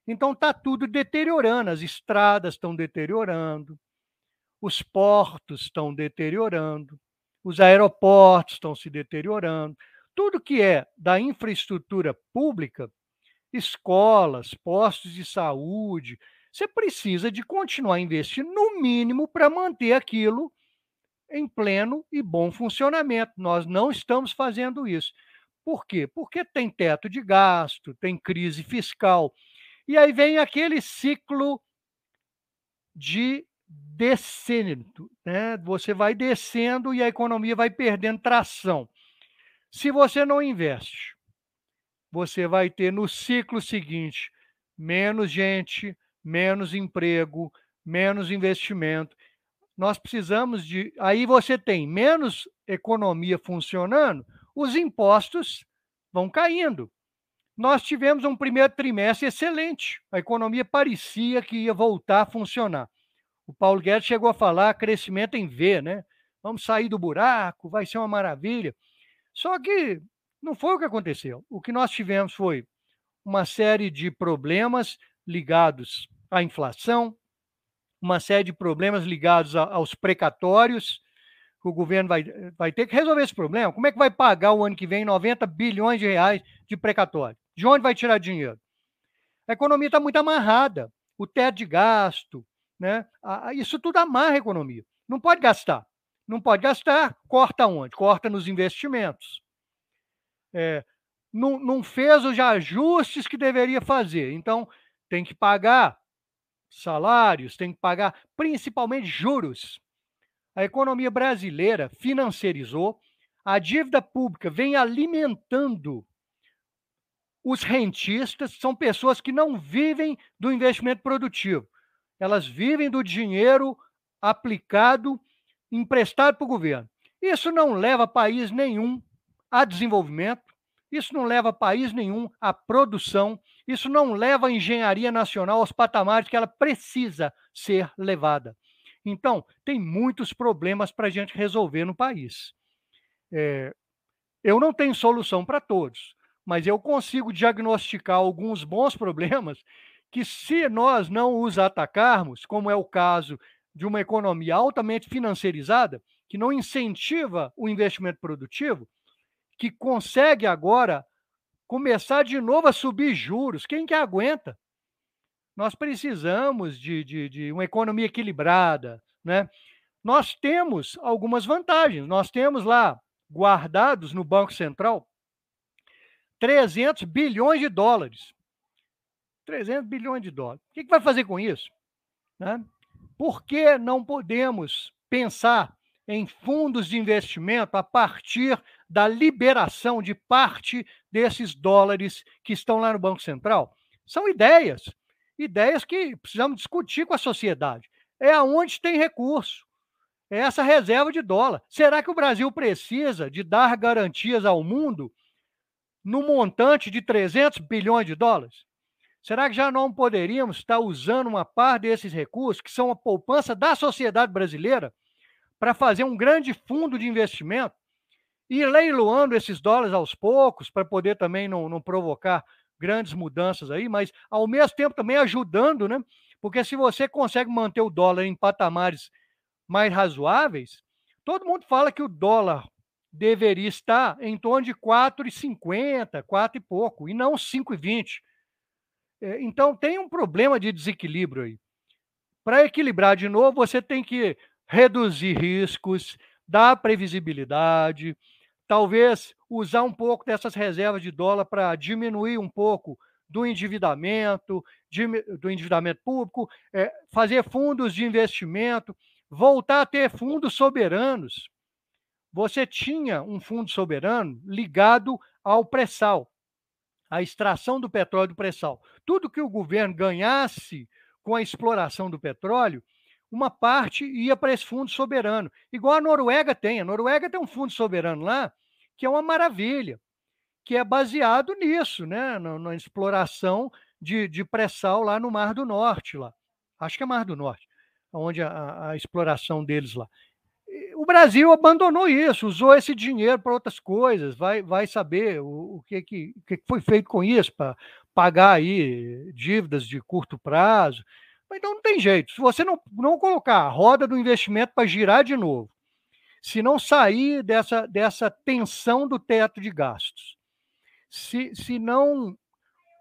Então está tudo deteriorando, as estradas estão deteriorando, os portos estão deteriorando, os aeroportos estão se deteriorando. Tudo que é da infraestrutura pública, escolas, postos de saúde, você precisa de continuar investindo no mínimo para manter aquilo em pleno e bom funcionamento. Nós não estamos fazendo isso. Por quê? Porque tem teto de gasto, tem crise fiscal. E aí vem aquele ciclo de descendo, né? Você vai descendo e a economia vai perdendo tração. Se você não investe, você vai ter no ciclo seguinte menos gente, menos emprego, menos investimento. Nós precisamos de. Aí você tem menos economia funcionando, os impostos vão caindo. Nós tivemos um primeiro trimestre excelente. A economia parecia que ia voltar a funcionar. O Paulo Guedes chegou a falar crescimento em V, né? Vamos sair do buraco, vai ser uma maravilha. Só que não foi o que aconteceu. O que nós tivemos foi uma série de problemas ligados à inflação, uma série de problemas ligados a, aos precatórios, o governo vai, vai ter que resolver esse problema. Como é que vai pagar o ano que vem 90 bilhões de reais de precatório? De onde vai tirar dinheiro? A economia está muito amarrada. O teto de gasto, né? Isso tudo amarra a economia. Não pode gastar. Não pode gastar, corta onde? Corta nos investimentos. É, não, não fez os ajustes que deveria fazer. Então, tem que pagar salários, tem que pagar principalmente juros. A economia brasileira financiarizou, a dívida pública vem alimentando os rentistas, são pessoas que não vivem do investimento produtivo elas vivem do dinheiro aplicado, emprestado para o governo. Isso não leva país nenhum a desenvolvimento, isso não leva país nenhum à produção, isso não leva a engenharia nacional aos patamares que ela precisa ser levada. Então, tem muitos problemas para a gente resolver no país. É, eu não tenho solução para todos, mas eu consigo diagnosticar alguns bons [LAUGHS] problemas que se nós não os atacarmos, como é o caso de uma economia altamente financiarizada, que não incentiva o investimento produtivo, que consegue agora começar de novo a subir juros, quem que aguenta? Nós precisamos de, de, de uma economia equilibrada, né? Nós temos algumas vantagens. Nós temos lá guardados no Banco Central 300 bilhões de dólares. 300 bilhões de dólares. O que, que vai fazer com isso? Né? Por que não podemos pensar em fundos de investimento a partir da liberação de parte desses dólares que estão lá no Banco Central? São ideias, ideias que precisamos discutir com a sociedade. É aonde tem recurso, é essa reserva de dólar. Será que o Brasil precisa de dar garantias ao mundo no montante de 300 bilhões de dólares? Será que já não poderíamos estar usando uma parte desses recursos, que são a poupança da sociedade brasileira, para fazer um grande fundo de investimento e leiloando esses dólares aos poucos, para poder também não, não provocar grandes mudanças aí, mas ao mesmo tempo também ajudando, né? Porque se você consegue manter o dólar em patamares mais razoáveis, todo mundo fala que o dólar deveria estar em torno de 4,50, 4 e pouco, e não 5,20. É, então, tem um problema de desequilíbrio aí. Para equilibrar de novo, você tem que reduzir riscos, dar previsibilidade, talvez usar um pouco dessas reservas de dólar para diminuir um pouco do endividamento, do endividamento público, é, fazer fundos de investimento, voltar a ter fundos soberanos. Você tinha um fundo soberano ligado ao pré-sal a extração do petróleo do pré-sal. Tudo que o governo ganhasse com a exploração do petróleo, uma parte ia para esse fundo soberano. Igual a Noruega tem. A Noruega tem um fundo soberano lá, que é uma maravilha, que é baseado nisso, né? na, na exploração de, de pré-sal lá no Mar do Norte. lá. Acho que é Mar do Norte, onde a, a exploração deles lá. O Brasil abandonou isso, usou esse dinheiro para outras coisas, vai, vai saber o, o que, que, que foi feito com isso para pagar aí dívidas de curto prazo. Então não tem jeito. Se você não, não colocar a roda do investimento para girar de novo, se não sair dessa, dessa tensão do teto de gastos, se, se não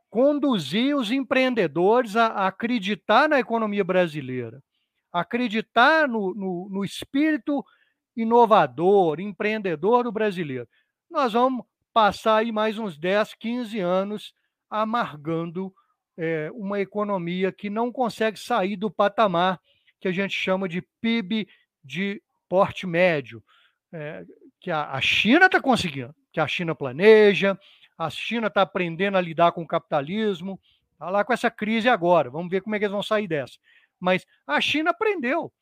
conduzir os empreendedores a, a acreditar na economia brasileira, acreditar no, no, no espírito inovador, empreendedor do brasileiro, nós vamos passar aí mais uns 10, 15 anos amargando é, uma economia que não consegue sair do patamar que a gente chama de PIB de porte médio, é, que a, a China está conseguindo, que a China planeja, a China está aprendendo a lidar com o capitalismo, está lá com essa crise agora, vamos ver como é que eles vão sair dessa. Mas a China aprendeu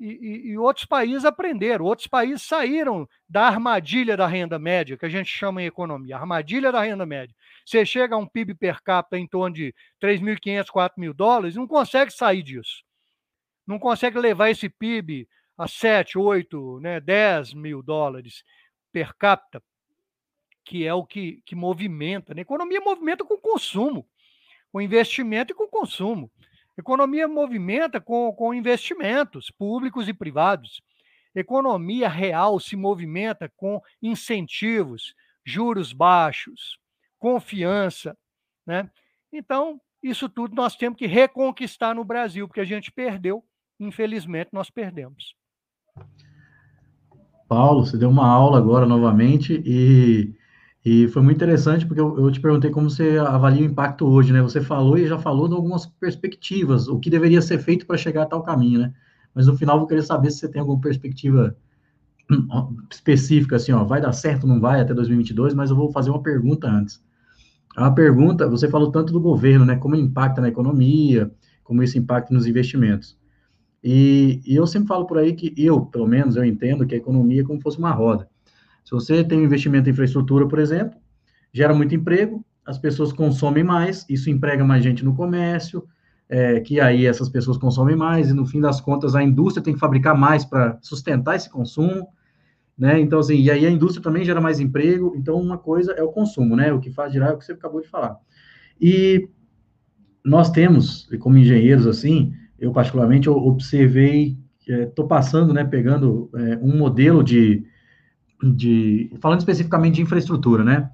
e, e, outros países aprenderam, outros países saíram da armadilha da renda média, que a gente chama em economia, armadilha da renda média. Você chega a um PIB per capita em torno de 3.500, 4 mil dólares, não consegue sair disso. Não consegue levar esse PIB a 7, 8, né, 10 mil dólares per capita, que é o que, que movimenta. Né? Economia movimenta com consumo, com investimento e com consumo. Economia movimenta com, com investimentos públicos e privados. Economia real se movimenta com incentivos, juros baixos, confiança. Né? Então, isso tudo nós temos que reconquistar no Brasil, porque a gente perdeu, infelizmente, nós perdemos. Paulo, você deu uma aula agora novamente e e foi muito interessante porque eu, eu, te perguntei como você avalia o impacto hoje, né? Você falou e já falou de algumas perspectivas, o que deveria ser feito para chegar a tal caminho, né? Mas no final eu vou querer saber se você tem alguma perspectiva específica, assim, ó, vai dar certo, não vai até 2022, mas eu vou fazer uma pergunta antes. A pergunta, você falou tanto do governo, né? Como impacta na economia, como isso impacta nos investimentos. E, e eu sempre falo por aí que eu, pelo menos, eu entendo que a economia é como se fosse uma roda. Se você tem um investimento em infraestrutura, por exemplo, gera muito emprego, as pessoas consomem mais, isso emprega mais gente no comércio, é, que aí essas pessoas consomem mais, e no fim das contas a indústria tem que fabricar mais para sustentar esse consumo, né? Então, assim, e aí a indústria também gera mais emprego, então uma coisa é o consumo, né? O que faz girar é o que você acabou de falar. E nós temos, como engenheiros, assim, eu particularmente observei, estou é, passando, né, pegando é, um modelo de, de falando especificamente de infraestrutura, né?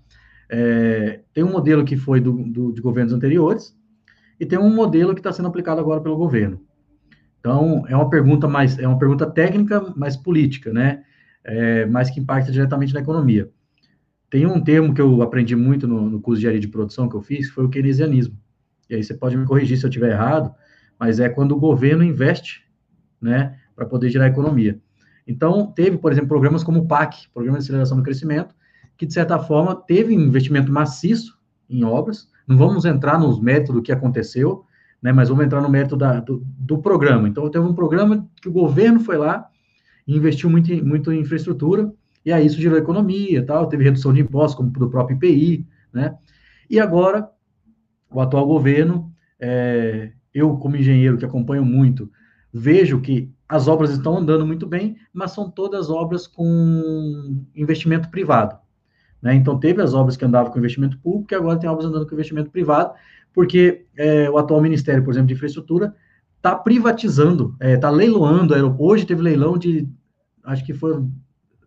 É, tem um modelo que foi do, do, de governos anteriores e tem um modelo que está sendo aplicado agora pelo governo. Então é uma pergunta mais é uma pergunta técnica, mais política, né? É, mas que impacta diretamente na economia. Tem um termo que eu aprendi muito no, no curso de engenharia de produção que eu fiz, que foi o keynesianismo. E aí você pode me corrigir se eu estiver errado, mas é quando o governo investe, né, para poder gerar economia. Então, teve, por exemplo, programas como o PAC, Programa de Aceleração do Crescimento, que, de certa forma, teve um investimento maciço em obras. Não vamos entrar nos méritos do que aconteceu, né, mas vamos entrar no mérito da, do, do, programa. Então, teve um programa que o governo foi lá investiu muito, muito em infraestrutura, e aí isso gerou economia, tal, teve redução de impostos, como do próprio IPI, né? E agora, o atual governo, é, eu, como engenheiro que acompanho muito, vejo que as obras estão andando muito bem, mas são todas obras com investimento privado. Né? Então, teve as obras que andavam com investimento público e agora tem obras andando com investimento privado, porque é, o atual Ministério, por exemplo, de Infraestrutura, está privatizando, está é, tá leiloando. Hoje teve leilão de, acho que foi,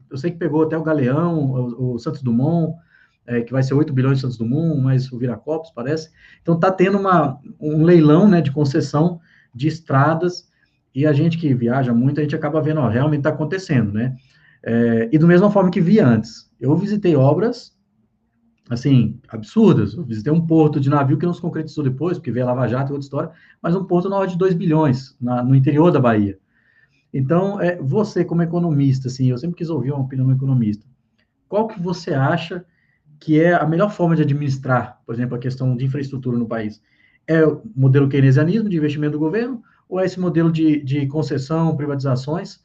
eu sei que pegou até o Galeão, o, o Santos Dumont, é, que vai ser 8 bilhões de Santos Dumont, mais o Viracopos, parece. Então, está tendo uma, um leilão né, de concessão de estradas e a gente que viaja muito, a gente acaba vendo, ó, realmente está acontecendo, né? É, e da mesma forma que via antes. Eu visitei obras, assim, absurdas. Eu visitei um porto de navio que não se concretizou depois, porque veio a Lava Jato e outra história, mas um porto na ordem de 2 bilhões, na, no interior da Bahia. Então, é, você como economista, assim, eu sempre quis ouvir uma opinião do economista. Qual que você acha que é a melhor forma de administrar, por exemplo, a questão de infraestrutura no país? É o modelo keynesianismo de investimento do governo ou é esse modelo de, de concessão, privatizações?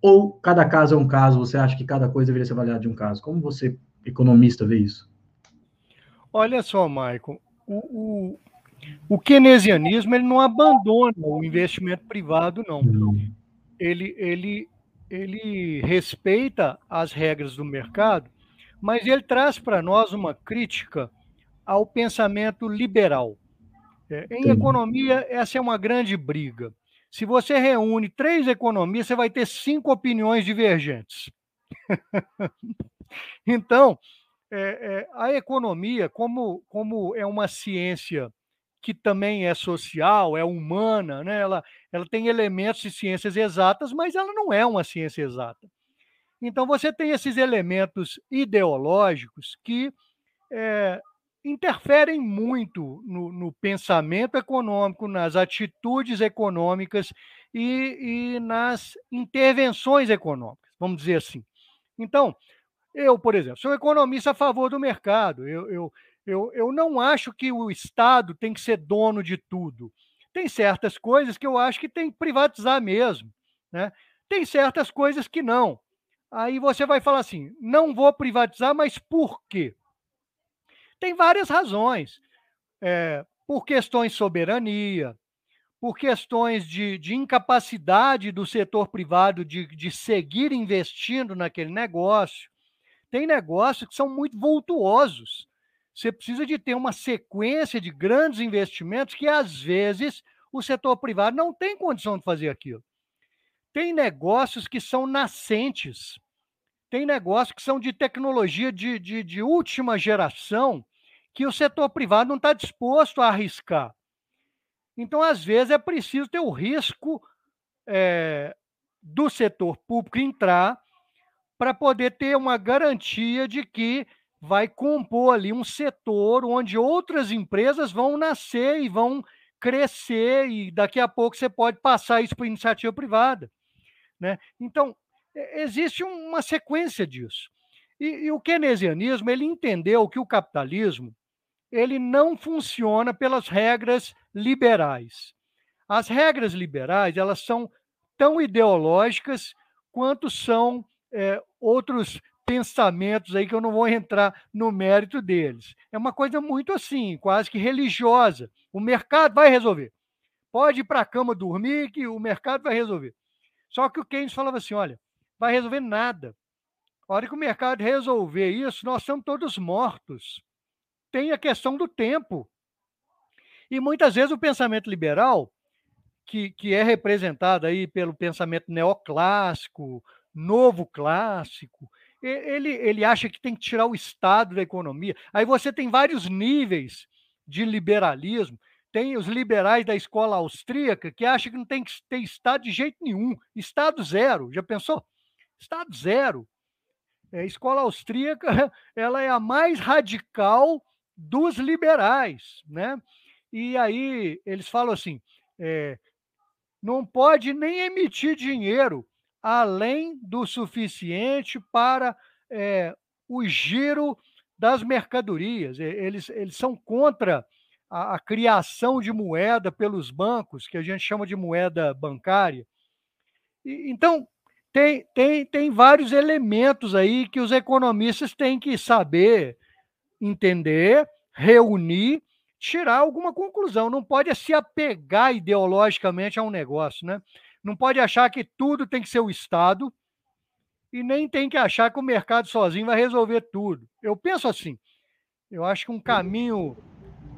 Ou cada caso é um caso, você acha que cada coisa deveria ser avaliada de um caso? Como você, economista, vê isso? Olha só, Maicon, o, o, o keynesianismo ele não abandona o investimento privado, não. não. Ele, ele ele respeita as regras do mercado, mas ele traz para nós uma crítica ao pensamento liberal. É, em Sim. economia, essa é uma grande briga. Se você reúne três economias, você vai ter cinco opiniões divergentes. [LAUGHS] então, é, é, a economia, como, como é uma ciência que também é social, é humana, né? ela, ela tem elementos de ciências exatas, mas ela não é uma ciência exata. Então, você tem esses elementos ideológicos que é, interferem muito no, no, pensamento econômico, nas atitudes econômicas e, e nas intervenções econômicas, vamos dizer assim. Então, eu, por exemplo, sou economista a favor do mercado. Eu, eu, eu, eu não acho que o Estado tem que ser dono de tudo. Tem certas coisas que eu acho que tem que privatizar mesmo. Né? Tem certas coisas que não. Aí você vai falar assim: não vou privatizar, mas por quê? Tem várias razões. É, por questões de soberania, por questões de, de incapacidade do setor privado de, de seguir investindo naquele negócio. Tem negócios que são muito vultuosos. Você precisa de ter uma sequência de grandes investimentos que, às vezes, o setor privado não tem condição de fazer aquilo. Tem negócios que são nascentes, tem negócios que são de tecnologia de, de, de última geração que o setor privado não está disposto a arriscar. Então, às vezes, é preciso ter o risco é, do setor público entrar para poder ter uma garantia de que vai compor ali um setor onde outras empresas vão nascer e vão crescer, e daqui a pouco você pode passar isso para iniciativa privada. Né? Então, existe uma sequência disso. E, e, o keynesianismo ele entendeu que o capitalismo ele não funciona pelas regras liberais. As regras liberais elas são tão ideológicas quanto são é, outros pensamentos aí que eu não vou entrar no mérito deles. É uma coisa muito assim, quase que religiosa. O mercado vai resolver. Pode ir para a cama dormir que o mercado vai resolver. Só que o Keynes falava assim, olha, vai resolver nada. A hora que o mercado resolver isso, nós estamos todos mortos tem a questão do tempo. E muitas vezes o pensamento liberal, que, que é representado aí pelo pensamento neoclássico, novo clássico, ele, ele acha que tem que tirar o Estado da economia. Aí você tem vários níveis de liberalismo. Tem os liberais da escola austríaca que acham que não tem que ter Estado de jeito nenhum. Estado zero. Já pensou? Estado zero. É, a escola austríaca [LAUGHS] ela é a mais radical dos liberais, né? E aí eles falam assim: é, não pode nem emitir dinheiro além do suficiente para é, o giro das mercadorias. Eles, eles são contra a, a, criação de moeda pelos bancos, que a gente chama de moeda bancária. E, então, tem, tem, tem vários elementos aí que os economistas têm que saber entender, reunir, tirar alguma conclusão. Não pode se apegar ideologicamente a um negócio, né? Não pode achar que tudo tem que ser o Estado e nem tem que achar que o mercado sozinho vai resolver tudo. Eu penso assim. Eu acho que um caminho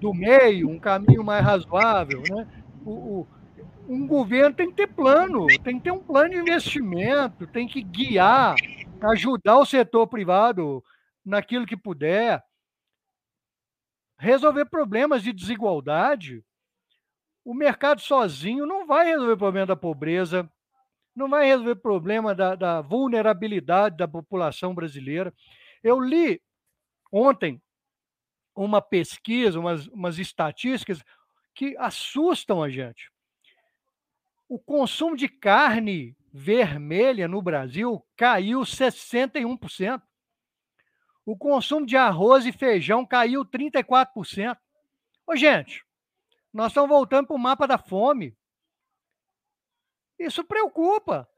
do meio, um caminho mais razoável, né? O, o, um governo tem que ter plano, tem que ter um plano de investimento, tem que guiar, ajudar o setor privado naquilo que puder resolver problemas de desigualdade. O mercado sozinho não vai resolver o problema da pobreza, não vai resolver o problema da, da vulnerabilidade da população brasileira. Eu li ontem uma pesquisa, umas, umas estatísticas que assustam a gente. O consumo de carne vermelha no Brasil caiu 61%. O consumo de arroz e feijão caiu 34%. Ô, gente, nós estamos voltando para o mapa da fome. Isso preocupa.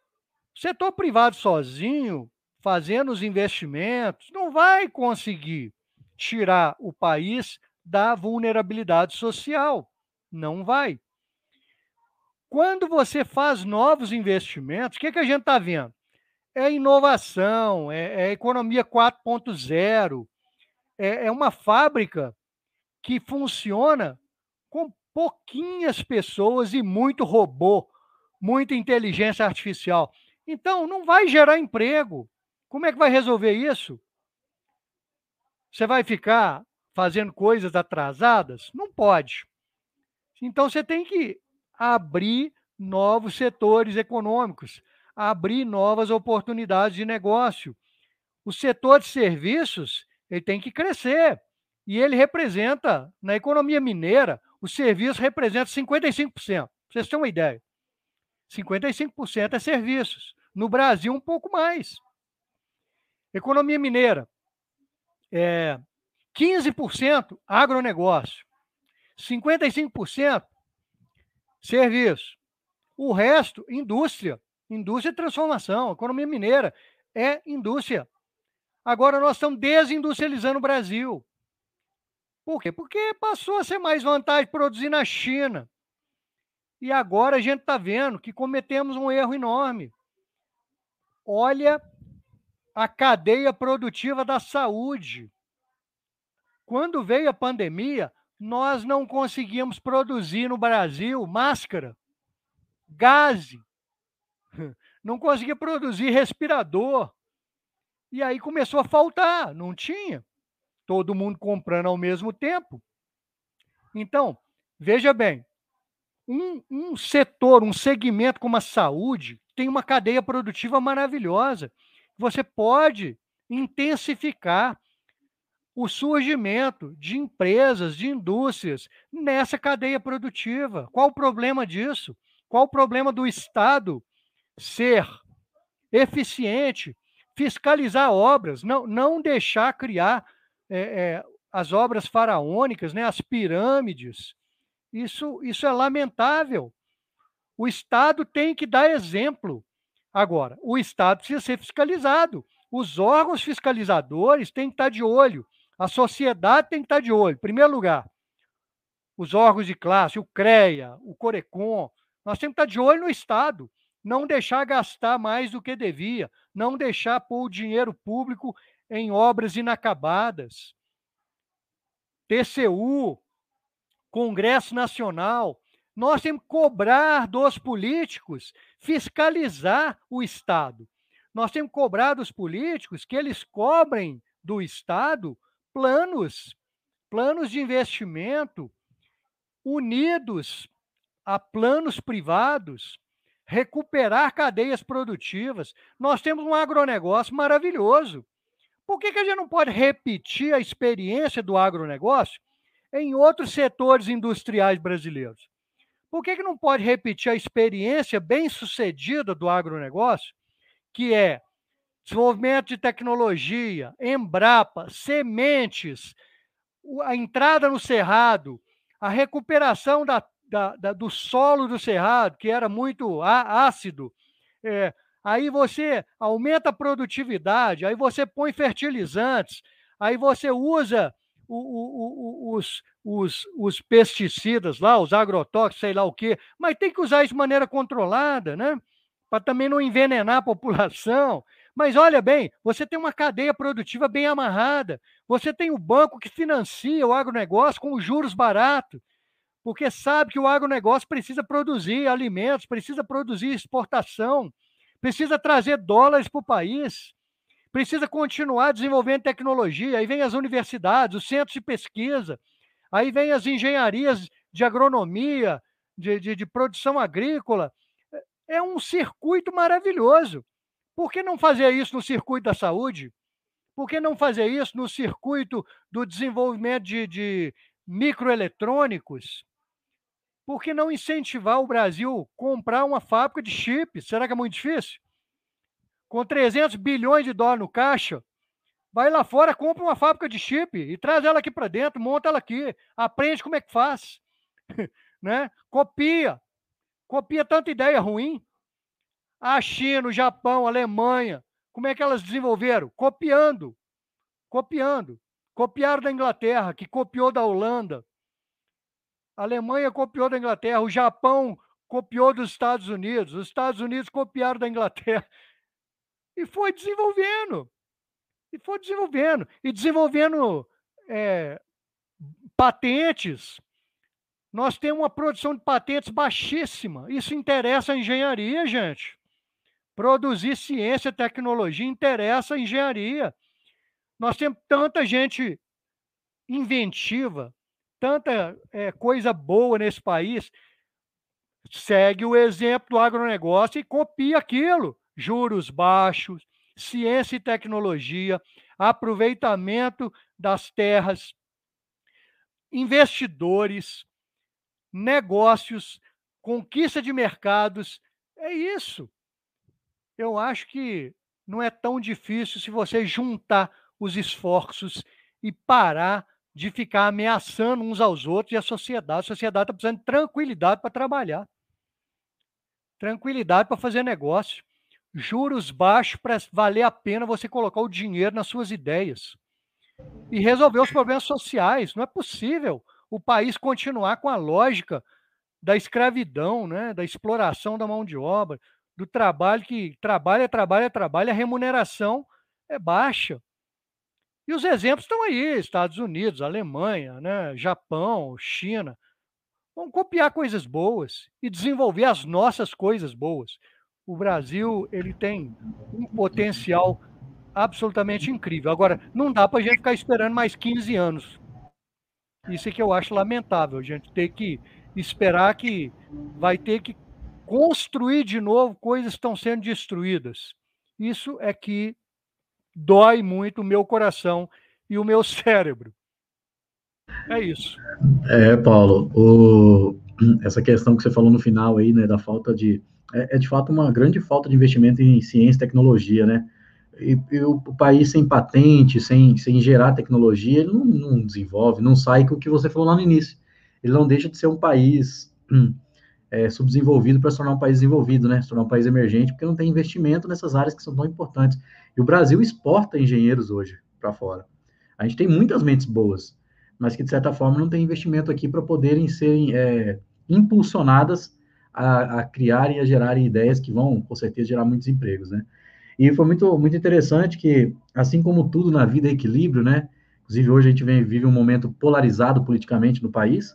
O setor privado sozinho, fazendo os investimentos, não vai conseguir tirar o país da vulnerabilidade social. Não vai. Quando você faz novos investimentos, o que, que a gente está vendo? é inovação, é, é economia 4.0, é, é uma fábrica que funciona pouquinhas pessoas e muito robô, muita inteligência artificial. Então, não vai gerar emprego. Como é que vai resolver isso? Você vai ficar fazendo coisas atrasadas? Não pode. Então, você tem que abrir novos setores econômicos, abrir novas oportunidades de negócio. O setor de serviços ele tem que crescer. E ele representa, na economia mineira, o serviço representa 55%. Pra vocês terem uma ideia. 55% é serviços. No Brasil, um pouco mais. Economia mineira, é 15% agronegócio, 55% serviço. O resto, indústria. Indústria e transformação. Economia mineira é indústria. Agora nós estamos desindustrializando o Brasil. Por quê? Porque passou a ser mais vantagem produzir na China. E agora a gente está vendo que cometemos um erro enorme. Olha a cadeia produtiva da saúde. Quando veio a pandemia, nós não conseguimos produzir no Brasil máscara, gás, [LAUGHS] não conseguia produzir respirador. E aí começou a faltar, não tinha. Todo mundo comprando ao mesmo tempo. Então, veja bem, um, um setor, um segmento como a saúde, tem uma cadeia produtiva maravilhosa. Você pode intensificar o surgimento de empresas, de indústrias nessa cadeia produtiva. Qual o problema disso? Qual o problema do Estado ser eficiente, fiscalizar obras, não, não deixar criar é, é, as obras faraônicas, né, as pirâmides? Isso, isso é lamentável. O Estado tem que dar exemplo. Agora, o Estado precisa ser fiscalizado. Os órgãos fiscalizadores têm que estar de olho. A sociedade tem que estar de olho. Em primeiro lugar, os órgãos de classe, o CREA, o CORECON, nós temos que estar de olho no Estado, não deixar gastar mais do que devia, não deixar pôr o dinheiro público em obras inacabadas. TCU, Congresso Nacional, nós temos que cobrar dos políticos fiscalizar o Estado. Nós temos que cobrar dos políticos que eles cobrem do Estado planos, planos de investimento unidos a planos privados, recuperar cadeias produtivas. Nós temos um agronegócio maravilhoso. Por que, que a gente não pode repetir a experiência do agronegócio em outros setores industriais brasileiros? Por que, que não pode repetir a experiência bem-sucedida do agronegócio, que é desenvolvimento de tecnologia, Embrapa, sementes, a entrada no cerrado, a recuperação da, da, da, do solo do cerrado, que era muito ácido. É, aí você aumenta a produtividade, aí você põe fertilizantes, aí você usa o, o, o, os, os, os pesticidas lá, os agrotóxicos, sei lá o quê, mas tem que usar isso de maneira controlada, né? Para também não envenenar a [LAUGHS] população. Mas olha bem, você tem uma cadeia produtiva bem amarrada, você tem o banco que financia o agronegócio com juros baratos, porque sabe que o agronegócio precisa produzir alimentos, precisa produzir exportação, precisa trazer dólares para o país, precisa continuar desenvolvendo tecnologia. Aí vem as universidades, os centros de pesquisa, aí vem as engenharias de agronomia, de, de, de produção agrícola. É um circuito maravilhoso. Por que não fazer isso no circuito da saúde? Por que não fazer isso no circuito do desenvolvimento de, de microeletrônicos? Por que não incentivar o Brasil a comprar uma fábrica de chips? Será que é muito difícil? Com 300 bilhões de dólares no caixa, vai lá fora, compra uma fábrica de chip e traz ela aqui para dentro, monta ela aqui, aprende como é que faz, [LAUGHS] né? Copia, copia tanta ideia ruim. A China, o Japão, a Alemanha, como é que elas desenvolveram? Copiando, copiando. Copiaram da Inglaterra, que copiou da Holanda. A Alemanha copiou da Inglaterra, o Japão copiou dos Estados Unidos, os Estados Unidos copiaram da Inglaterra. [LAUGHS] E foi desenvolvendo. E foi desenvolvendo. E desenvolvendo é, patentes. Nós temos uma produção de patentes baixíssima. Isso interessa a engenharia, gente. Produzir ciência tecnologia interessa a engenharia. Nós temos tanta gente inventiva, tanta é, coisa boa nesse país. Segue o exemplo do agronegócio e copia aquilo. Juros baixos, ciência e tecnologia, aproveitamento das terras, investidores, negócios, conquista de mercados. É isso. Eu acho que não é tão difícil se você juntar os esforços e parar de ficar ameaçando uns aos outros e a sociedade. A sociedade está precisando de tranquilidade para trabalhar, tranquilidade para fazer negócio, juros baixos para valer a pena você colocar o dinheiro nas suas ideias e resolver os problemas sociais. Não é possível o país continuar com a lógica da escravidão, né, da exploração da mão de obra, do trabalho que trabalha, trabalha, trabalha, a remuneração é baixa. E os exemplos estão aí, Estados Unidos, Alemanha, né, Japão, China. Vamos copiar coisas boas e desenvolver as nossas coisas boas. O Brasil ele tem um potencial absolutamente incrível. Agora, não dá para a gente ficar esperando mais 15 anos. Isso é que eu acho lamentável, a gente ter que esperar que vai ter que construir de novo coisas que estão sendo destruídas. Isso é que dói muito o meu coração e o meu [LAUGHS] cérebro. É isso. É, Paulo, o, essa questão que você falou no final aí, né, da falta de. É, é de fato uma grande falta de investimento em ciência e tecnologia, né? E, e o, país sem patente, sem, sem gerar tecnologia, ele não, não, desenvolve, não sai com o que você falou lá no início. Ele não deixa de ser um país hum, é, subdesenvolvido para se tornar um país desenvolvido, né? Se tornar um país emergente, porque não tem investimento nessas áreas que são tão importantes. E o Brasil exporta engenheiros hoje para fora. A gente tem muitas mentes boas, mas que, de certa forma, não tem investimento aqui para poderem serem é, impulsionadas a, a criarem e a gerarem ideias que vão, com certeza, gerar muitos empregos, né? E foi muito, muito interessante que, assim como tudo na vida é equilíbrio, né? Inclusive, hoje a gente vem, vive um momento polarizado politicamente no país.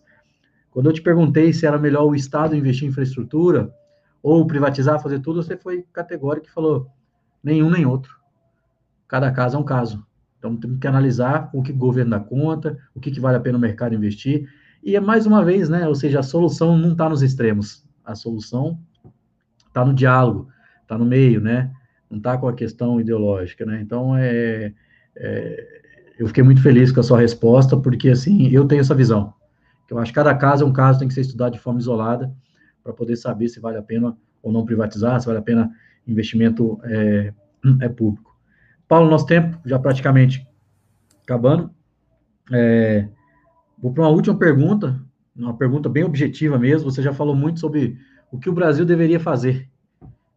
Quando eu te perguntei se era melhor o Estado investir em infraestrutura ou privatizar, fazer tudo, você foi categórico e falou nenhum nem outro. Cada caso é um caso. Então, temos que analisar o que o governo dá conta, o que, que vale a pena o mercado investir. E é mais uma vez, né? Ou seja, a solução não está nos extremos. A solução está no diálogo, está no meio, né? Não está com a questão ideológica, né? Então, é, é, eu fiquei muito feliz com a sua resposta, porque, assim, eu tenho essa visão. Eu acho que cada caso é um caso, tem que ser estudado de forma isolada, para poder saber se vale a pena ou não privatizar, se vale a pena investimento é, [CLEARS THROAT] é público. Paulo, nosso tempo já praticamente acabando. É, vou para uma última pergunta, uma pergunta bem objetiva mesmo. Você já falou muito sobre o que o Brasil deveria fazer,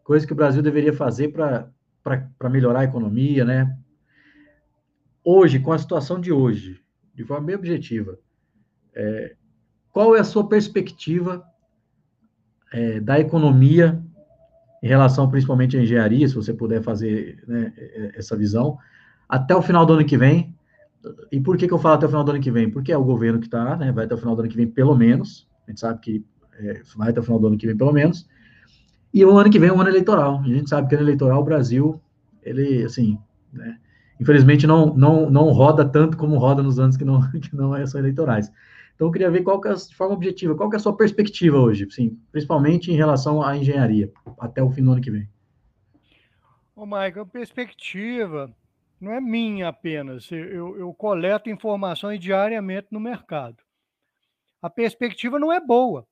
coisa que o Brasil deveria fazer para melhorar a economia, né? Hoje, com a situação de hoje, de forma bem objetiva, é, qual é a sua perspectiva é, da economia em relação principalmente à engenharia, se você puder fazer né, essa visão, até o final do ano que vem. E por que, que eu falo até o final do ano que vem? Porque é o governo que está, né, vai até o final do ano que vem, pelo menos. A gente sabe que é, vai até o final do ano que vem, pelo menos. E o ano que vem é um ano eleitoral. A gente sabe que ano eleitoral, o Brasil, ele, assim, né, infelizmente não, não, não roda tanto como roda nos anos que não, [LAUGHS] que não é são eleitorais. Então, eu queria ver qual que é, de forma objetiva, qual que é a sua perspectiva hoje, sim, principalmente em relação à engenharia, até o fim do ano que vem. Ô, Michael, perspectiva não é minha apenas. Eu, eu coleto informações diariamente no mercado. A perspectiva não é boa.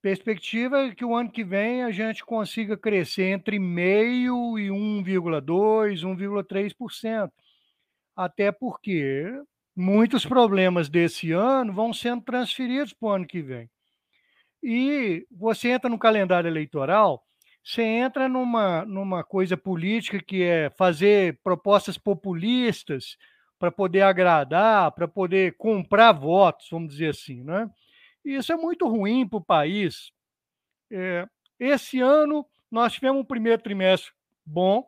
Perspectiva é que o ano que vem a gente consiga crescer entre meio e 1,2%, 1,3%. Até porque muitos problemas desse ano vão sendo transferidos para o ano que vem. E você entra no calendário eleitoral, você entra numa, numa coisa política que é fazer propostas populistas para poder agradar, para poder comprar votos, vamos dizer assim, né? E isso é muito ruim para o país. É, esse ano nós tivemos um primeiro trimestre bom,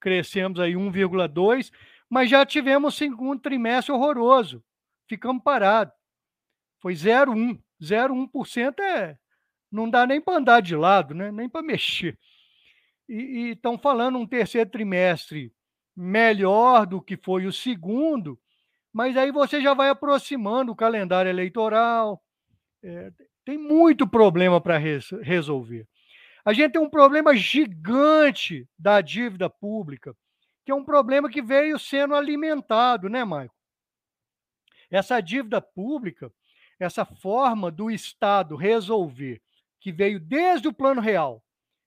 crescemos aí 1,2, mas já tivemos um segundo trimestre horroroso. Ficamos parados. Foi 0,1. 0,1% é não dá nem para andar de lado, né? nem para [LAUGHS] mexer. E estão falando um terceiro trimestre melhor do que foi o segundo, mas aí você já vai aproximando o calendário eleitoral. É, tem muito problema para res, resolver. A gente tem um problema gigante da dívida pública, que é um problema que veio sendo alimentado, né, Maicon? Essa dívida pública, essa forma do Estado resolver, que veio desde o plano real.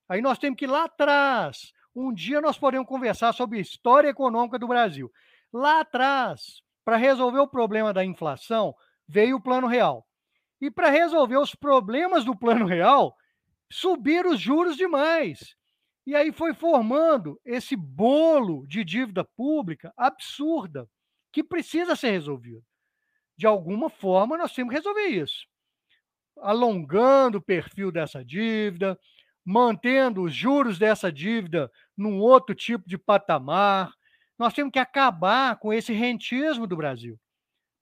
Aí nós temos que ir lá atrás. Um dia nós podemos conversar sobre a história econômica do Brasil. Lá atrás, para resolver o problema da inflação, veio o plano real. E para resolver os problemas do plano real, subiram os juros demais. E aí foi formando esse bolo de dívida pública absurda, que precisa ser resolvido. De alguma forma, nós temos que resolver isso. Alongando o perfil dessa dívida, mantendo os juros dessa dívida num outro tipo de patamar. Nós temos que acabar com esse rentismo do Brasil,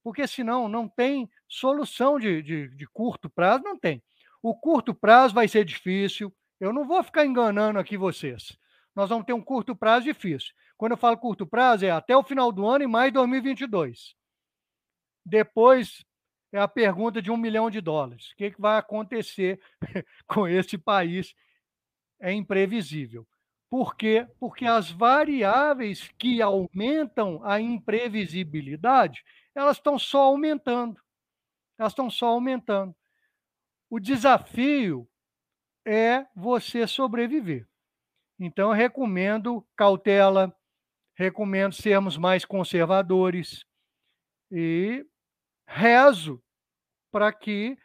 porque senão não tem solução de, de, de curto prazo, não tem. O curto prazo vai ser difícil. Eu não vou ficar enganando aqui vocês. Nós vamos ter um curto prazo difícil. Quando eu falo curto prazo, é até o final do ano e mais 2022. Depois é a pergunta de um milhão de dólares. O que, que vai acontecer [LAUGHS] com esse país? É imprevisível. Por quê? Porque as variáveis que aumentam a imprevisibilidade, elas estão só aumentando. Elas estão só aumentando. O desafio é você sobreviver. Então, recomendo cautela, recomendo sermos mais conservadores e rezo para que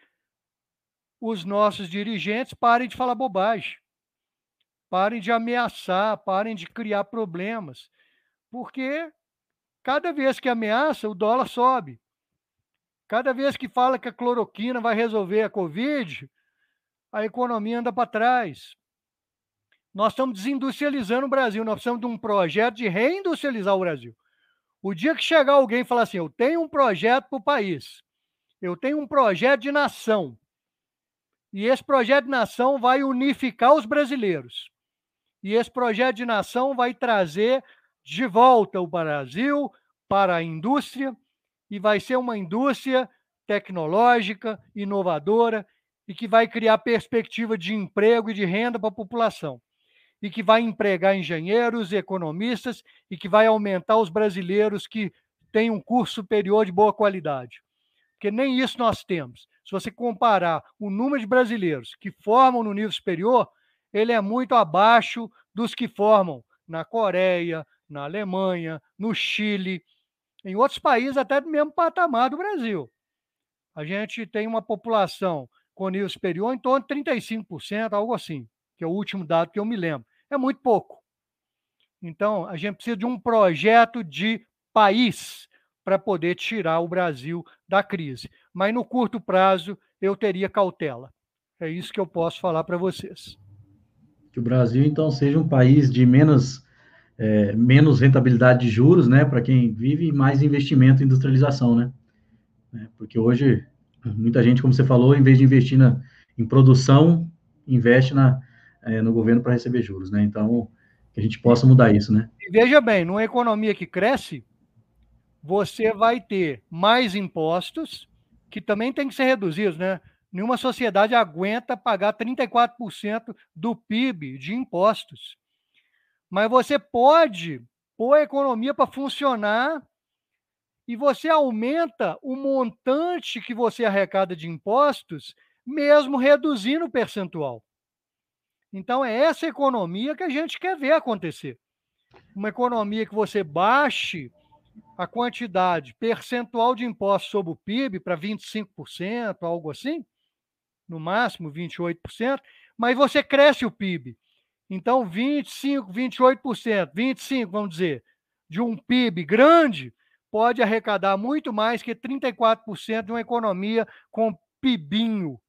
os nossos dirigentes parem de falar bobagem, parem de ameaçar, parem de criar problemas, porque cada vez que ameaça, o dólar sobe. Cada vez que fala que a cloroquina vai resolver a Covid, a economia anda para trás. Nós estamos desindustrializando o Brasil, nós precisamos de um projeto de reindustrializar o Brasil. O dia que chegar alguém e falar assim: eu tenho um projeto para o país, eu tenho um projeto de nação, e esse projeto de nação vai unificar os brasileiros, e esse projeto de nação vai trazer de volta o Brasil para a indústria, e vai ser uma indústria tecnológica, inovadora e que vai criar perspectiva de emprego e de renda para a população. E que vai empregar engenheiros, economistas e que vai aumentar os brasileiros que têm um curso superior de boa qualidade. Porque nem isso nós temos. Se você comparar o número de brasileiros que formam no nível superior, ele é muito abaixo dos que formam na Coreia, na Alemanha, no Chile, em outros países até do mesmo patamar do Brasil. A gente tem uma população com nível superior em torno de 35%, algo assim, que é o último dado que eu me lembro. É muito pouco. Então, a gente precisa de um projeto de país para poder tirar o Brasil da crise. Mas no curto prazo, eu teria cautela. É isso que eu posso falar para vocês. Que o Brasil, então, seja um país de menos é, menos rentabilidade de juros, né, para quem vive, e mais investimento em industrialização, né? É, porque hoje, muita gente, como você falou, em vez de investir na, em produção, investe na, é, no governo para receber juros, né? Então, que a gente possa mudar isso, né? E veja bem, numa economia que cresce, você vai ter mais impostos, que também tem que ser reduzidos, né? Nenhuma sociedade aguenta pagar 34% do PIB de impostos. Mas você pode pôr a economia para funcionar e você aumenta o montante que você arrecada de impostos, mesmo reduzindo o percentual. Então, é essa economia que a gente quer ver acontecer. Uma economia que você baixe a quantidade percentual de impostos sobre o PIB para 25%, algo assim, no máximo 28%, mas você cresce o PIB. Então, 25%, 28%, 25%, vamos dizer, de um PIB grande, pode arrecadar muito mais que 34% de uma economia com PIBinho,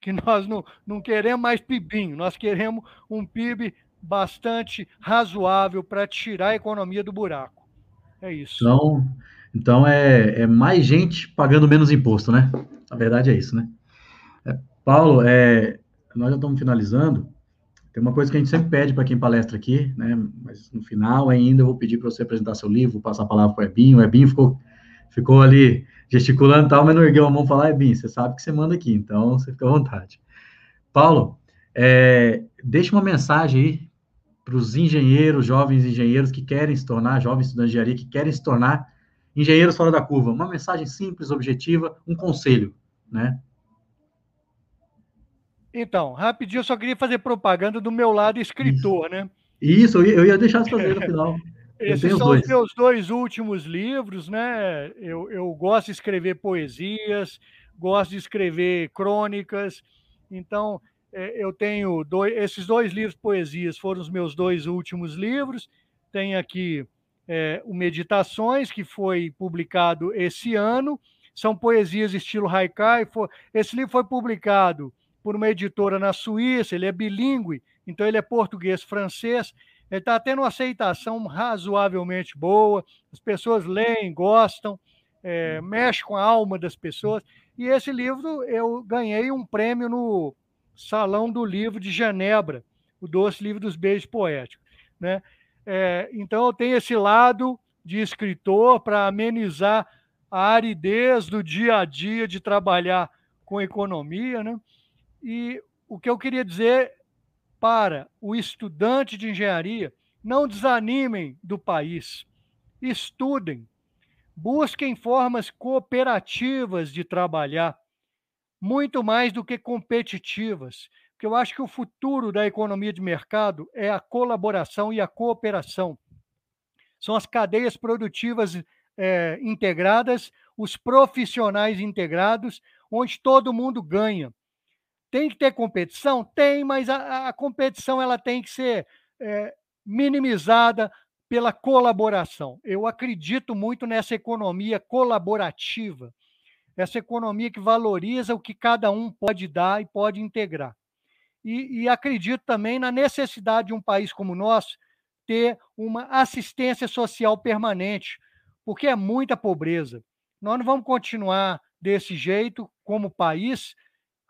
que [LAUGHS] nós não, não queremos mais PIBinho, nós queremos um PIB bastante razoável para tirar a economia do buraco. É isso. Então, então é, é mais gente pagando menos imposto, né? A verdade é isso, né? É, Paulo, é, nós já estamos finalizando. Tem uma coisa que a gente sempre pede para quem palestra aqui, né? Mas no final ainda eu vou pedir para você apresentar seu livro, passar a palavra para o Ebinho. O Ebinho ficou, ficou ali gesticulando e tal, mas não ergueu a mão falar, Ebinho, você sabe que você manda aqui, então você fica à vontade. Paulo, é, deixa uma mensagem aí para os engenheiros, jovens engenheiros que querem se tornar, jovens estudantes de engenharia que querem se tornar engenheiros fora da curva. Uma mensagem simples, objetiva, um conselho, né? Então, rapidinho, eu só queria fazer propaganda do meu lado escritor, Isso. né? Isso, eu ia, deixar você fazer no final. [LAUGHS] Esses são os meus dois últimos livros, né? Eu, eu gosto de escrever poesias, gosto de escrever crônicas, então é, eu tenho dois, esses dois livros de poesias foram os meus dois últimos livros. Tem aqui é, o Meditações, que foi publicado esse ano. São poesias estilo haikai. Esse livro foi publicado por uma editora na Suíça, ele é bilíngue, então ele é português-francês. Ele está tendo uma aceitação razoavelmente boa, as pessoas leem, gostam, é, mexe com a alma das pessoas. E esse livro eu ganhei um prêmio no Salão do Livro de Genebra, o Doce Livro dos Beijos Poéticos. Né? É, então eu tenho esse lado de escritor para amenizar a aridez do dia a dia de trabalhar com economia, né? E o que eu queria dizer para o estudante de engenharia, não desanimem do país, estudem, busquem formas cooperativas de trabalhar, muito mais do que competitivas, porque eu acho que o futuro da economia de mercado é a colaboração e a cooperação. São as cadeias produtivas é, integradas, os profissionais integrados, onde todo mundo ganha. Tem que ter competição? Tem, mas a, a competição ela tem que ser é, minimizada pela colaboração. Eu acredito muito nessa economia colaborativa, essa economia que valoriza o que cada um pode dar e pode integrar. E, e acredito também na necessidade de um país como o nosso ter uma assistência social permanente, porque é muita pobreza. Nós não vamos continuar desse jeito como país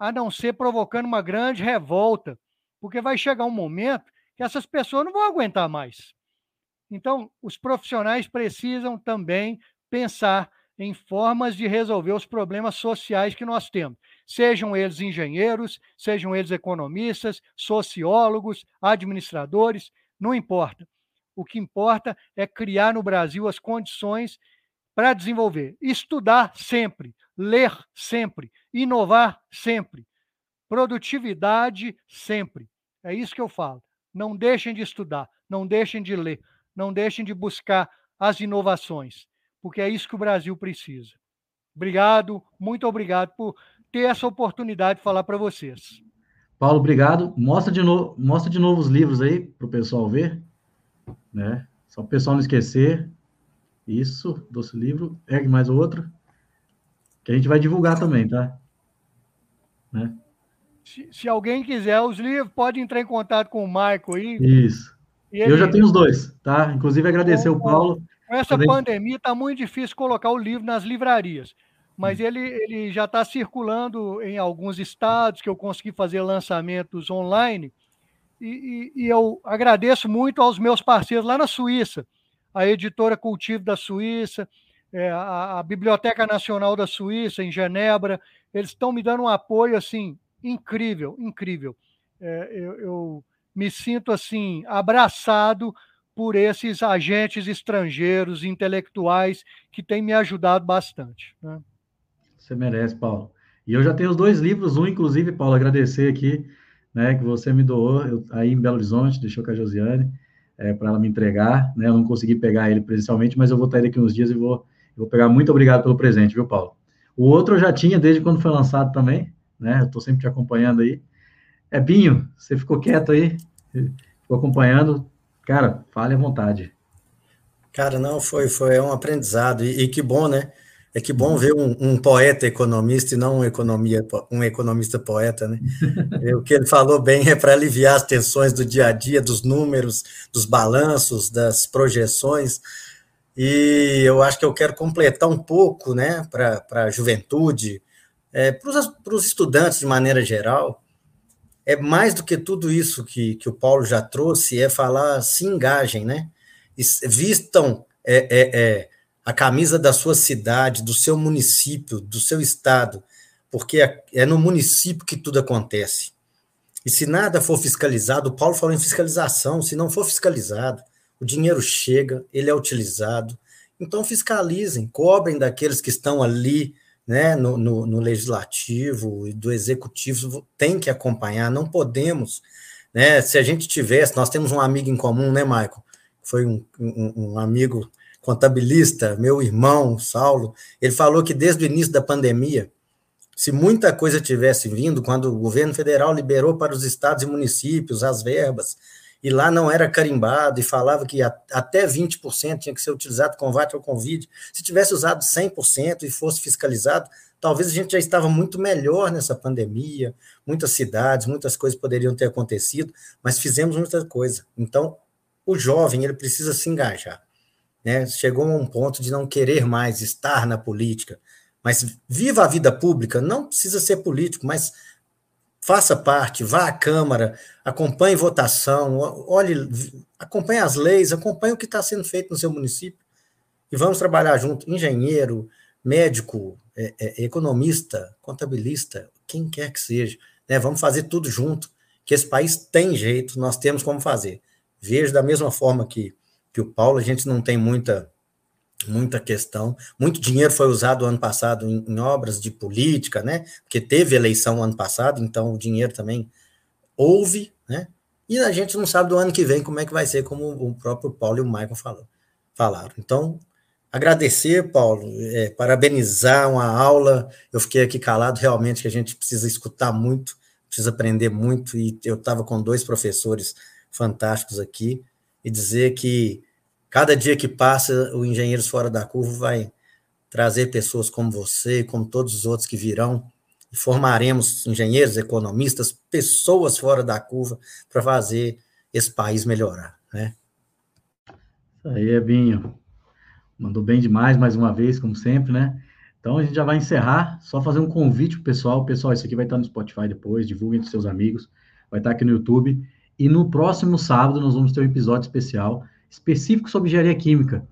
a não ser provocando uma grande revolta, porque vai chegar um momento que essas pessoas não vão aguentar mais. Então, os profissionais precisam também pensar em formas de resolver os problemas sociais que nós temos, sejam eles engenheiros, sejam eles economistas, sociólogos, administradores, não importa. O que importa é criar no Brasil as condições para desenvolver, estudar sempre, ler sempre, inovar sempre, produtividade sempre. É isso que eu falo. Não deixem de estudar, não deixem de ler, não deixem de buscar as inovações, porque é isso que o Brasil precisa. Obrigado, muito obrigado por ter essa oportunidade de falar para vocês. Paulo, obrigado. Mostra de novo, mostra de novo os livros aí para o pessoal ver, né? Só para o pessoal não esquecer. Isso, doce livro. Pegue mais outro que a gente vai divulgar também, tá? Né? Se, se, alguém quiser os livros, pode entrar em contato com o Marco aí. Isso. Ele... Eu já tenho os dois, tá? Inclusive agradecer o Paulo. Com essa pandemia está muito difícil colocar o livro nas livrarias, mas hum. ele, ele já está circulando em alguns estados que eu consegui fazer lançamentos online. E, e, e eu agradeço muito aos meus parceiros lá na Suíça, a editora Cultivo da Suíça, é, a, a, Biblioteca Nacional da Suíça, em Genebra, eles estão me dando um apoio assim incrível, incrível. É, eu, eu, me sinto assim abraçado por esses agentes estrangeiros, intelectuais, que têm me ajudado bastante. Né? Você merece, Paulo. E eu já tenho os dois livros, um, inclusive, Paulo, agradecer aqui, né, que você me doou eu, aí em Belo Horizonte, deixou com a Josiane, é, para ela me entregar, né, eu não consegui pegar ele presencialmente, mas eu vou estar daqui uns dias e vou vou pegar muito obrigado pelo presente, viu, Paulo? O outro eu já tinha desde quando foi lançado também, né? Eu estou sempre te acompanhando aí. É Binho, você ficou quieto aí, ficou acompanhando. Cara, fale à vontade. Cara, não, foi, foi um aprendizado. E, e que bom, né? É que bom ver um, um, poeta economista e não um, economia, um economista poeta, né? [LAUGHS] o que ele falou bem é para aliviar as tensões do dia a dia, dos números, dos balanços, das projeções. E eu acho que eu quero completar um pouco, né, para a juventude, é, para os estudantes de maneira geral, é mais do que tudo isso que, que o Paulo já trouxe, é falar se engajem, né? Vistam é, é, é a camisa da sua cidade, do seu município, do seu estado, porque é, é no município que tudo acontece. E se nada for fiscalizado, o Paulo falou em fiscalização, se não for fiscalizado, o dinheiro chega, ele é utilizado. Então fiscalizem, cobrem daqueles que estão ali né, no, no, no legislativo e do executivo, tem que acompanhar, não podemos. Né, se a gente tivesse, nós temos um amigo em comum, né, Michael? Foi um, um, um amigo contabilista, meu irmão, Saulo, ele falou que desde o início da pandemia, se muita coisa tivesse vindo, quando o governo federal liberou para os estados e municípios as verbas, e lá não era carimbado, e falava que até 20% tinha que ser utilizado combate ao Covid, se tivesse usado 100% e fosse fiscalizado, talvez a gente já estava muito melhor nessa pandemia, muitas cidades, muitas coisas poderiam ter acontecido, mas fizemos muita coisa. Então, o jovem, ele precisa se engajar né? Chegou a um ponto de não querer mais estar na política, mas viva a vida pública, não precisa ser político, mas faça parte, vá à Câmara, acompanhe votação, olhe, acompanhe as leis, acompanhe o que está sendo feito no seu município e vamos trabalhar junto, engenheiro, médico, é, é, economista, contabilista, quem quer que seja, né? Vamos fazer tudo junto, que esse país tem jeito, nós temos como fazer. Vejo da mesma forma que que o Paulo, a gente não tem muita muita questão. Muito dinheiro foi usado ano passado em, em, obras de política, né? Porque teve eleição ano passado, então o dinheiro também houve, né? E a gente não sabe do ano que vem como é que vai ser, como o próprio Paulo e o Michael falou, falaram. Então, agradecer, Paulo, é, parabenizar uma aula. Eu fiquei aqui calado, realmente que a gente precisa escutar muito, precisa aprender muito, e eu estava com dois professores fantásticos aqui e dizer que cada dia que passa, o Engenheiros Fora da Curva vai trazer pessoas como você, como todos os outros que virão, e formaremos engenheiros, economistas, pessoas fora da curva para fazer esse país melhorar, né? Isso aí, Ebinho. Mandou bem demais, mais uma vez, como sempre, né? Então, a gente já vai encerrar, só fazer um convite para o pessoal. Pessoal, isso aqui vai estar no Spotify depois, divulguem para seus amigos, vai estar aqui no YouTube. E no próximo sábado nós vamos ter um episódio especial específico sobre engenharia química,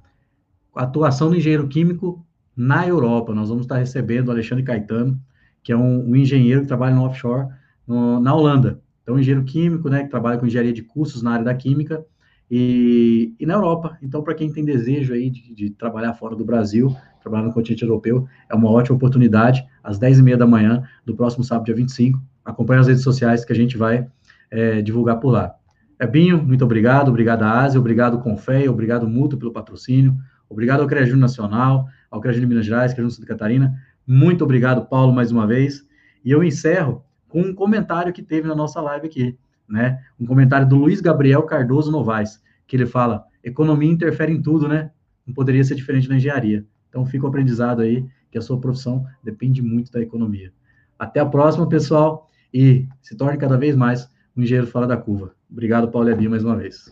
atuação do engenheiro químico na Europa. Nós vamos estar recebendo o Alexandre Caetano, que é um, um engenheiro que trabalha no offshore no, na Holanda. Então, engenheiro químico, né, que trabalha com engenharia de cursos na área da química e, e na Europa. Então, para quem tem desejo aí de, de, trabalhar fora do Brasil, trabalhar no continente europeu, é uma ótima oportunidade, às 10h30 da manhã do próximo sábado, dia 25. Acompanhe as redes sociais que a gente vai é, divulgar por lá. Ebinho, muito obrigado, obrigado à Ásia, obrigado Confé, obrigado Mútuo pelo patrocínio, obrigado ao CREJUN Nacional, ao CREJUN de Minas Gerais, CREJUN Santa Catarina, muito obrigado, Paulo, mais uma vez, e eu encerro com um comentário que teve na nossa live aqui, né, um comentário do Luiz Gabriel Cardoso Novaes, que ele fala, economia interfere em tudo, né, não poderia ser diferente na engenharia, então fica o aprendizado aí, que a sua profissão depende muito da economia. Até a próxima, pessoal, e se torne cada vez mais um engenheiro fora da curva. Obrigado, Paulo e Abinho, mais uma vez.